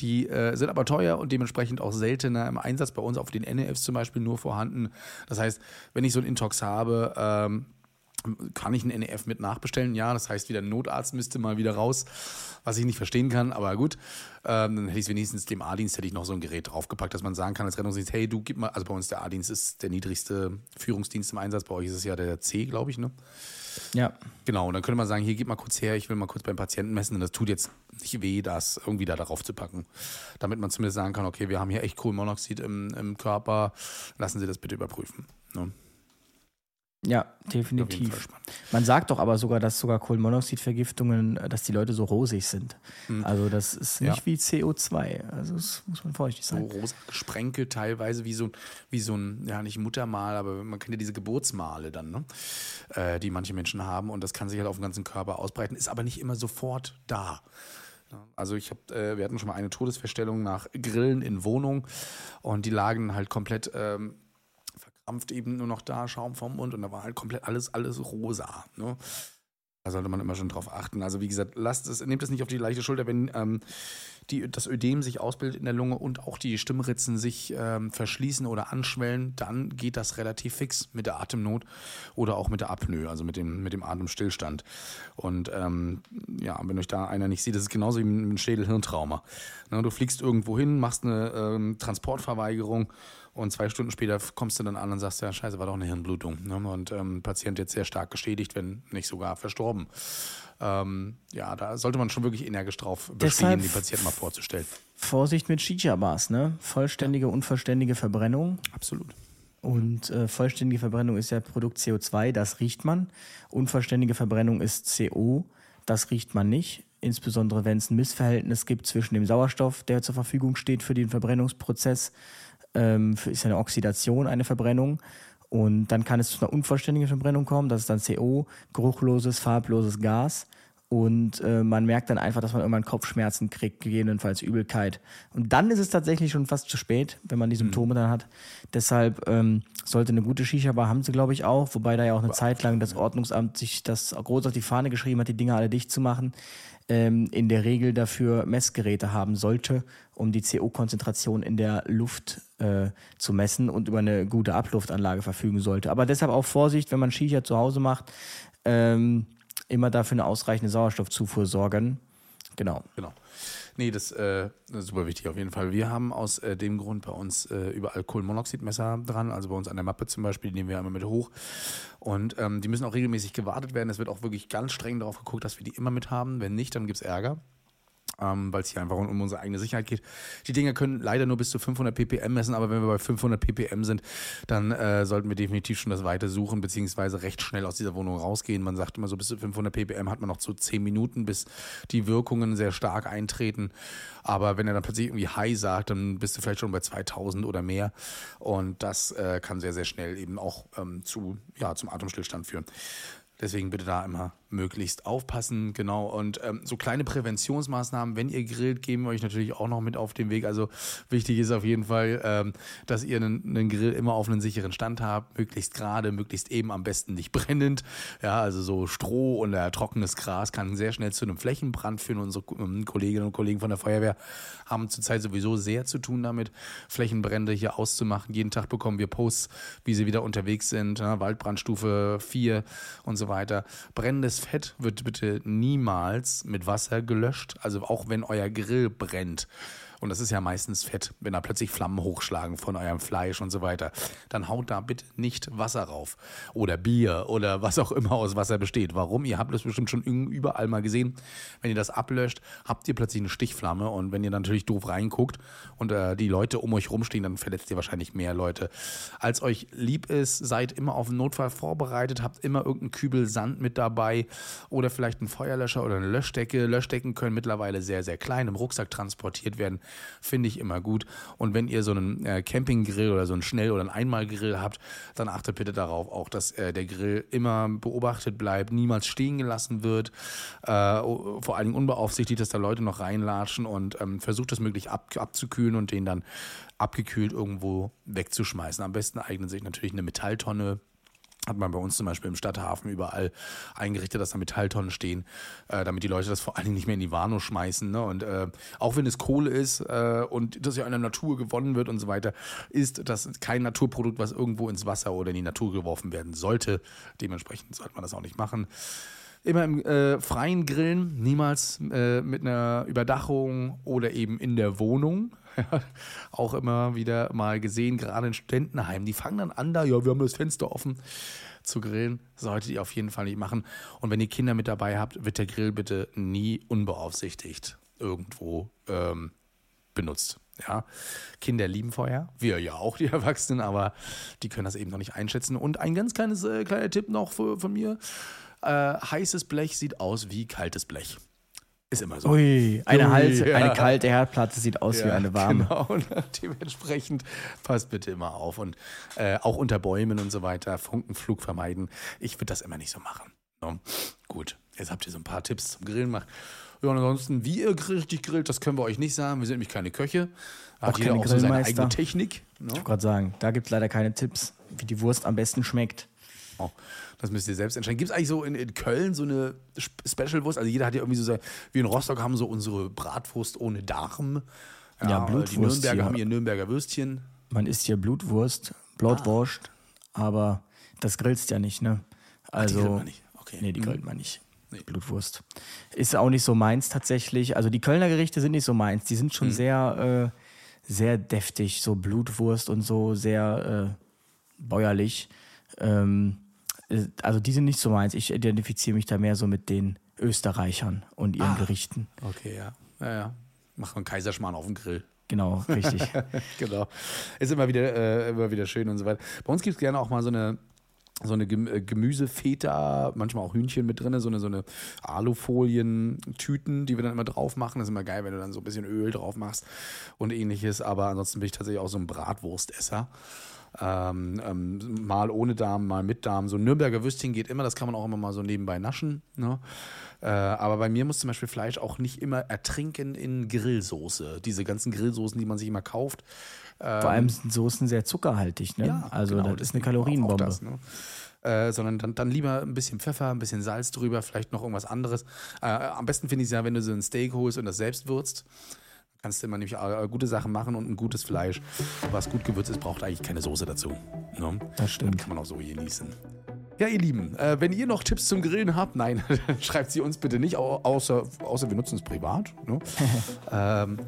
Die äh, sind aber teuer und dementsprechend auch seltener im Einsatz. Bei uns auf den NEFs zum Beispiel nur vorhanden. Das heißt, wenn ich so einen Intox habe, ähm, kann ich einen NEF mit nachbestellen? Ja, das heißt, wieder ein Notarzt müsste mal wieder raus, was ich nicht verstehen kann, aber gut. Ähm, dann hätte ich es wenigstens dem A-Dienst hätte ich noch so ein Gerät draufgepackt, dass man sagen kann als Rettungsdienst, hey, du gib mal, also bei uns der A-Dienst ist der niedrigste Führungsdienst im Einsatz, bei euch ist es ja der C, glaube ich, ne? Ja. Genau, und dann könnte man sagen, hier gib mal kurz her, ich will mal kurz beim Patienten messen und das tut jetzt nicht weh, das irgendwie da darauf zu packen. Damit man zumindest sagen kann, okay, wir haben hier echt Kohlenmonoxid im, im Körper, lassen Sie das bitte überprüfen. Ne? Ja, definitiv. Man sagt doch aber sogar, dass sogar Kohlenmonoxidvergiftungen, äh, dass die Leute so rosig sind. Mhm. Also das ist nicht ja. wie CO2. Also das muss man vorsichtig sein. So rosa gesprenkelt teilweise wie so, wie so ein, ja nicht Muttermal, aber man kennt ja diese Geburtsmale dann, ne? Äh, die manche Menschen haben und das kann sich halt auf den ganzen Körper ausbreiten, ist aber nicht immer sofort da. Also ich habe, äh, wir hatten schon mal eine Todesfeststellung nach Grillen in Wohnung und die lagen halt komplett ähm, verkrampft eben nur noch da, Schaum vom Mund und da war halt komplett alles, alles rosa. Ne? Da sollte man immer schon drauf achten. Also wie gesagt, lasst es, nehmt es nicht auf die leichte Schulter, wenn ähm, die, das Ödem sich ausbildet in der Lunge und auch die Stimmritzen sich ähm, verschließen oder anschwellen, dann geht das relativ fix mit der Atemnot oder auch mit der Apnoe, also mit dem, mit dem Atemstillstand. Und ähm, ja, wenn euch da einer nicht sieht, das ist genauso wie ein Schädel-Hirntrauma. Ne, du fliegst irgendwo hin, machst eine ähm, Transportverweigerung und zwei Stunden später kommst du dann an und sagst, ja, scheiße, war doch eine Hirnblutung. Ne? Und ähm, Patient jetzt sehr stark geschädigt, wenn nicht sogar verstorben. Ähm, ja, da sollte man schon wirklich energisch drauf bestehen, die Patienten mal vorzustellen. Vorsicht mit Shisha-Bars, ne? Vollständige, unvollständige Verbrennung. Absolut. Und äh, vollständige Verbrennung ist ja Produkt CO2, das riecht man. Unvollständige Verbrennung ist CO, das riecht man nicht. Insbesondere wenn es ein Missverhältnis gibt zwischen dem Sauerstoff, der zur Verfügung steht für den Verbrennungsprozess, ähm, ist eine Oxidation, eine Verbrennung. Und dann kann es zu einer unvollständigen Verbrennung kommen. Das ist dann CO, geruchloses, farbloses Gas. Und äh, man merkt dann einfach, dass man irgendwann Kopfschmerzen kriegt, gegebenenfalls Übelkeit. Und dann ist es tatsächlich schon fast zu spät, wenn man die Symptome mhm. dann hat. Deshalb ähm, sollte eine gute Shisha-Bar haben sie, glaube ich, auch. Wobei da ja auch eine Zeit lang das Ordnungsamt sich das groß auf die Fahne geschrieben hat, die Dinger alle dicht zu machen ähm, in der Regel dafür Messgeräte haben sollte, um die CO-Konzentration in der Luft äh, zu messen und über eine gute Abluftanlage verfügen sollte. Aber deshalb auch Vorsicht, wenn man Shisha zu Hause macht, ähm, immer dafür eine ausreichende Sauerstoffzufuhr sorgen. Genau. Genau. Nee, das äh, ist super wichtig auf jeden Fall. Wir haben aus äh, dem Grund bei uns äh, überall Kohlenmonoxidmesser dran, also bei uns an der Mappe zum Beispiel, die nehmen wir immer mit hoch. Und ähm, die müssen auch regelmäßig gewartet werden. Es wird auch wirklich ganz streng darauf geguckt, dass wir die immer mit haben. Wenn nicht, dann gibt es Ärger ähm, weil es hier einfach um, unsere eigene Sicherheit geht. Die Dinge können leider nur bis zu 500 ppm messen, aber wenn wir bei 500 ppm sind, dann äh, sollten wir definitiv schon das Weite suchen, beziehungsweise recht schnell aus dieser Wohnung rausgehen. Man sagt immer so, bis zu 500 ppm hat man noch so 10 Minuten, bis die Wirkungen sehr stark eintreten. Aber wenn er dann plötzlich irgendwie High sagt, dann bist du vielleicht schon bei 2000 oder mehr. Und das äh, kann sehr, sehr schnell eben auch ähm, zu, ja, zum Atemstillstand führen. Deswegen bitte da immer möglichst aufpassen, genau. Und ähm, so kleine Präventionsmaßnahmen, wenn ihr grillt, geben wir euch natürlich auch noch mit auf den Weg. Also wichtig ist auf jeden Fall, ähm, dass ihr einen, einen, Grill immer auf einen sicheren Stand habt, möglichst gerade, möglichst eben am besten nicht brennend. Ja, also so Stroh oder trockenes Gras kann sehr schnell zu einem Flächenbrand führen. Unsere ähm, Kolleginnen und Kollegen von der Feuerwehr haben zurzeit sowieso sehr zu tun damit, Flächenbrände hier auszumachen. Jeden Tag bekommen wir Posts, wie sie wieder unterwegs sind. Ja, Waldbrandstufe 4 und so weiter. Brennendes Fett wird bitte niemals mit Wasser gelöscht. Also auch wenn euer Grill brennt und das ist ja meistens Fett, wenn da plötzlich Flammen hochschlagen von eurem Fleisch und so weiter, dann haut da bitte nicht Wasser rauf oder Bier oder was auch immer aus Wasser besteht. Warum? Ihr habt das bestimmt schon überall mal gesehen. Wenn ihr das ablöscht, habt ihr plötzlich eine Stichflamme und wenn ihr natürlich doof reinguckt und äh, die Leute um euch rumstehen, dann verletzt ihr wahrscheinlich mehr Leute. Als euch lieb ist, seid immer auf einen Notfall vorbereitet, habt immer irgendeinen Kübel Sand mit dabei oder vielleicht einen Feuerlöscher oder eine Löschdecke. Löschdecken können mittlerweile sehr, sehr klein im Rucksack transportiert werden finde ich immer gut. Und wenn ihr so einen äh, Campinggrill oder so einen Schnell- oder einen Einmalgrill habt, dann achtet bitte darauf auch, dass äh, der Grill immer beobachtet bleibt, niemals stehen gelassen wird, äh, vor allen Dingen unbeaufsichtigt, dass da Leute noch reinlatschen und ähm, versucht das möglich ab, abzukühlen und den dann abgekühlt irgendwo wegzuschmeißen. Am besten eignet sich natürlich eine Metalltonne hat man bei uns zum Beispiel im Stadthafen überall eingerichtet, dass da Metalltonnen stehen, äh, damit die Leute das vor allen Dingen nicht mehr in die Warnow schmeißen. Ne? Und äh, auch wenn es Kohle ist äh, und das ja in der Natur gewonnen wird und so weiter, ist das kein Naturprodukt, was irgendwo ins Wasser oder in die Natur geworfen werden sollte. Dementsprechend sollte man das auch nicht machen. Immer im äh, freien Grillen, niemals äh, mit einer Überdachung oder eben in der Wohnung. auch immer wieder mal gesehen, gerade in Studentenheimen. Die fangen dann an, da, ja, wir haben das Fenster offen zu grillen. Solltet ihr auf jeden Fall nicht machen. Und wenn ihr Kinder mit dabei habt, wird der Grill bitte nie unbeaufsichtigt irgendwo ähm, benutzt. Ja, Kinder lieben Feuer, wir ja auch, die Erwachsenen, aber die können das eben noch nicht einschätzen. Und ein ganz kleines äh, kleiner Tipp noch für, von mir: äh, heißes Blech sieht aus wie kaltes Blech. Ist immer so. Ui, eine, Ui, Hals, ja. eine kalte Herdplatte sieht aus ja, wie eine warme. Genau, und dementsprechend passt bitte immer auf. Und äh, auch unter Bäumen und so weiter, Funkenflug vermeiden. Ich würde das immer nicht so machen. No? Gut, Jetzt habt ihr so ein paar Tipps zum Grillen gemacht. Ja, und ansonsten, wie ihr richtig grillt, das können wir euch nicht sagen. Wir sind nämlich keine Köche. Da auch hat jeder auch so seine eigene Technik. Ne? Ich wollte gerade sagen, da gibt es leider keine Tipps, wie die Wurst am besten schmeckt. Oh, das müsst ihr selbst entscheiden. Gibt es eigentlich so in, in, Köln so eine Special-Wurst? Also jeder hat ja irgendwie so, wie in Rostock haben so unsere Bratwurst ohne Darm. Ja, ja Blutwurst. Die Nürnberger ja. haben ihr Nürnberger Würstchen. Man isst hier Blutwurst, Blutwurst, ah. aber das grillst ja nicht, ne? Also, Ach, die grillt man nicht. Okay. Nee, die grillt man nicht. Nee. Blutwurst. Ist auch nicht so meins tatsächlich. Also die Kölner Gerichte sind nicht so meins. Die sind schon mhm. sehr, äh, sehr deftig. So Blutwurst und so sehr äh, bäuerlich. Ähm, äh, also die sind nicht so meins. Ich identifiziere mich da mehr so mit den Österreichern und ihren ah, Gerichten. Okay, ja. Ja, ja. Macht man Kaiserschmarrn auf dem Grill. Genau, richtig. genau. Ist immer wieder, äh, immer wieder schön und so weiter. Bei uns gibt es gerne auch mal so eine so eine äh, Gemüsefeta, manchmal auch Hühnchen mit drin, so eine, so eine Alufolien-Tüten, die wir dann immer drauf machen. Das ist immer geil, wenn du dann so ein bisschen Öl drauf machst und ähnliches. Aber ansonsten bin ich tatsächlich auch so ein Bratwurstesser. Ähm, ähm, mal ohne Darm, mal mit Darm. So ein Nürnberger Würstchen geht immer, das kann man auch immer mal so nebenbei naschen. Ne? Äh, aber bei mir muss zum Beispiel Fleisch auch nicht immer ertrinken in Grillsoße. Diese ganzen Grillsoßen, die man sich immer kauft. Ähm, Vor allem sind Soßen sehr zuckerhaltig, ne? Ja, also genau, das ist eine Kalorienbombe. Das, ne? Äh, sondern dann, dann lieber ein bisschen Pfeffer, ein bisschen Salz drüber, vielleicht noch irgendwas anderes. Äh, am besten finde ich es ja, wenn du so ein Steak holst und das selbst würzt. Kannst du immer nämlich äh, gute Sachen machen und ein gutes Fleisch. Was gut gewürzt ist, braucht eigentlich keine Soße dazu. Ne? Das stimmt. Dann kann man auch so genießen. Ja, ihr Lieben, äh, wenn ihr noch Tipps zum Grillen habt, nein, schreibt sie uns bitte nicht, außer, außer wir nutzen es privat. Ne? ähm,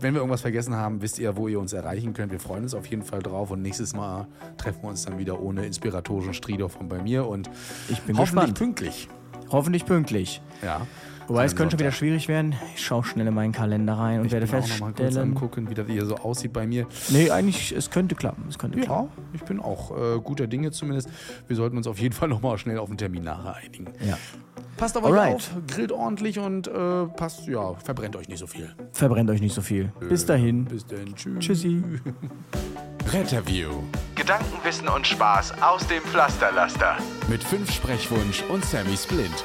wenn wir irgendwas vergessen haben, wisst ihr, wo ihr uns erreichen könnt. Wir freuen uns auf jeden Fall drauf und nächstes Mal treffen wir uns dann wieder ohne inspiratorischen Strieder von bei mir und ich bin hoffentlich gespannt. pünktlich. Hoffentlich pünktlich. Ja. Wobei es könnte schon wieder schwierig werden. Ich schaue schnell in meinen Kalender rein und ich werde feststellen. Ich mal kurz angucken, wie das hier so aussieht bei mir. Nee, eigentlich, es könnte klappen. Es könnte ja, klappen. ich bin auch äh, guter Dinge zumindest. Wir sollten uns auf jeden Fall nochmal schnell auf einen Termin nachher einigen. Ja. Passt auf euch auf, grillt ordentlich und äh, passt, ja, verbrennt euch nicht so viel. Verbrennt euch nicht so viel. Äh, bis dahin. Bis dahin. Tschüss. Tschüssi. Retterview. Gedanken, Wissen und Spaß aus dem Pflasterlaster. Mit fünf Sprechwunsch und Sammy Splint.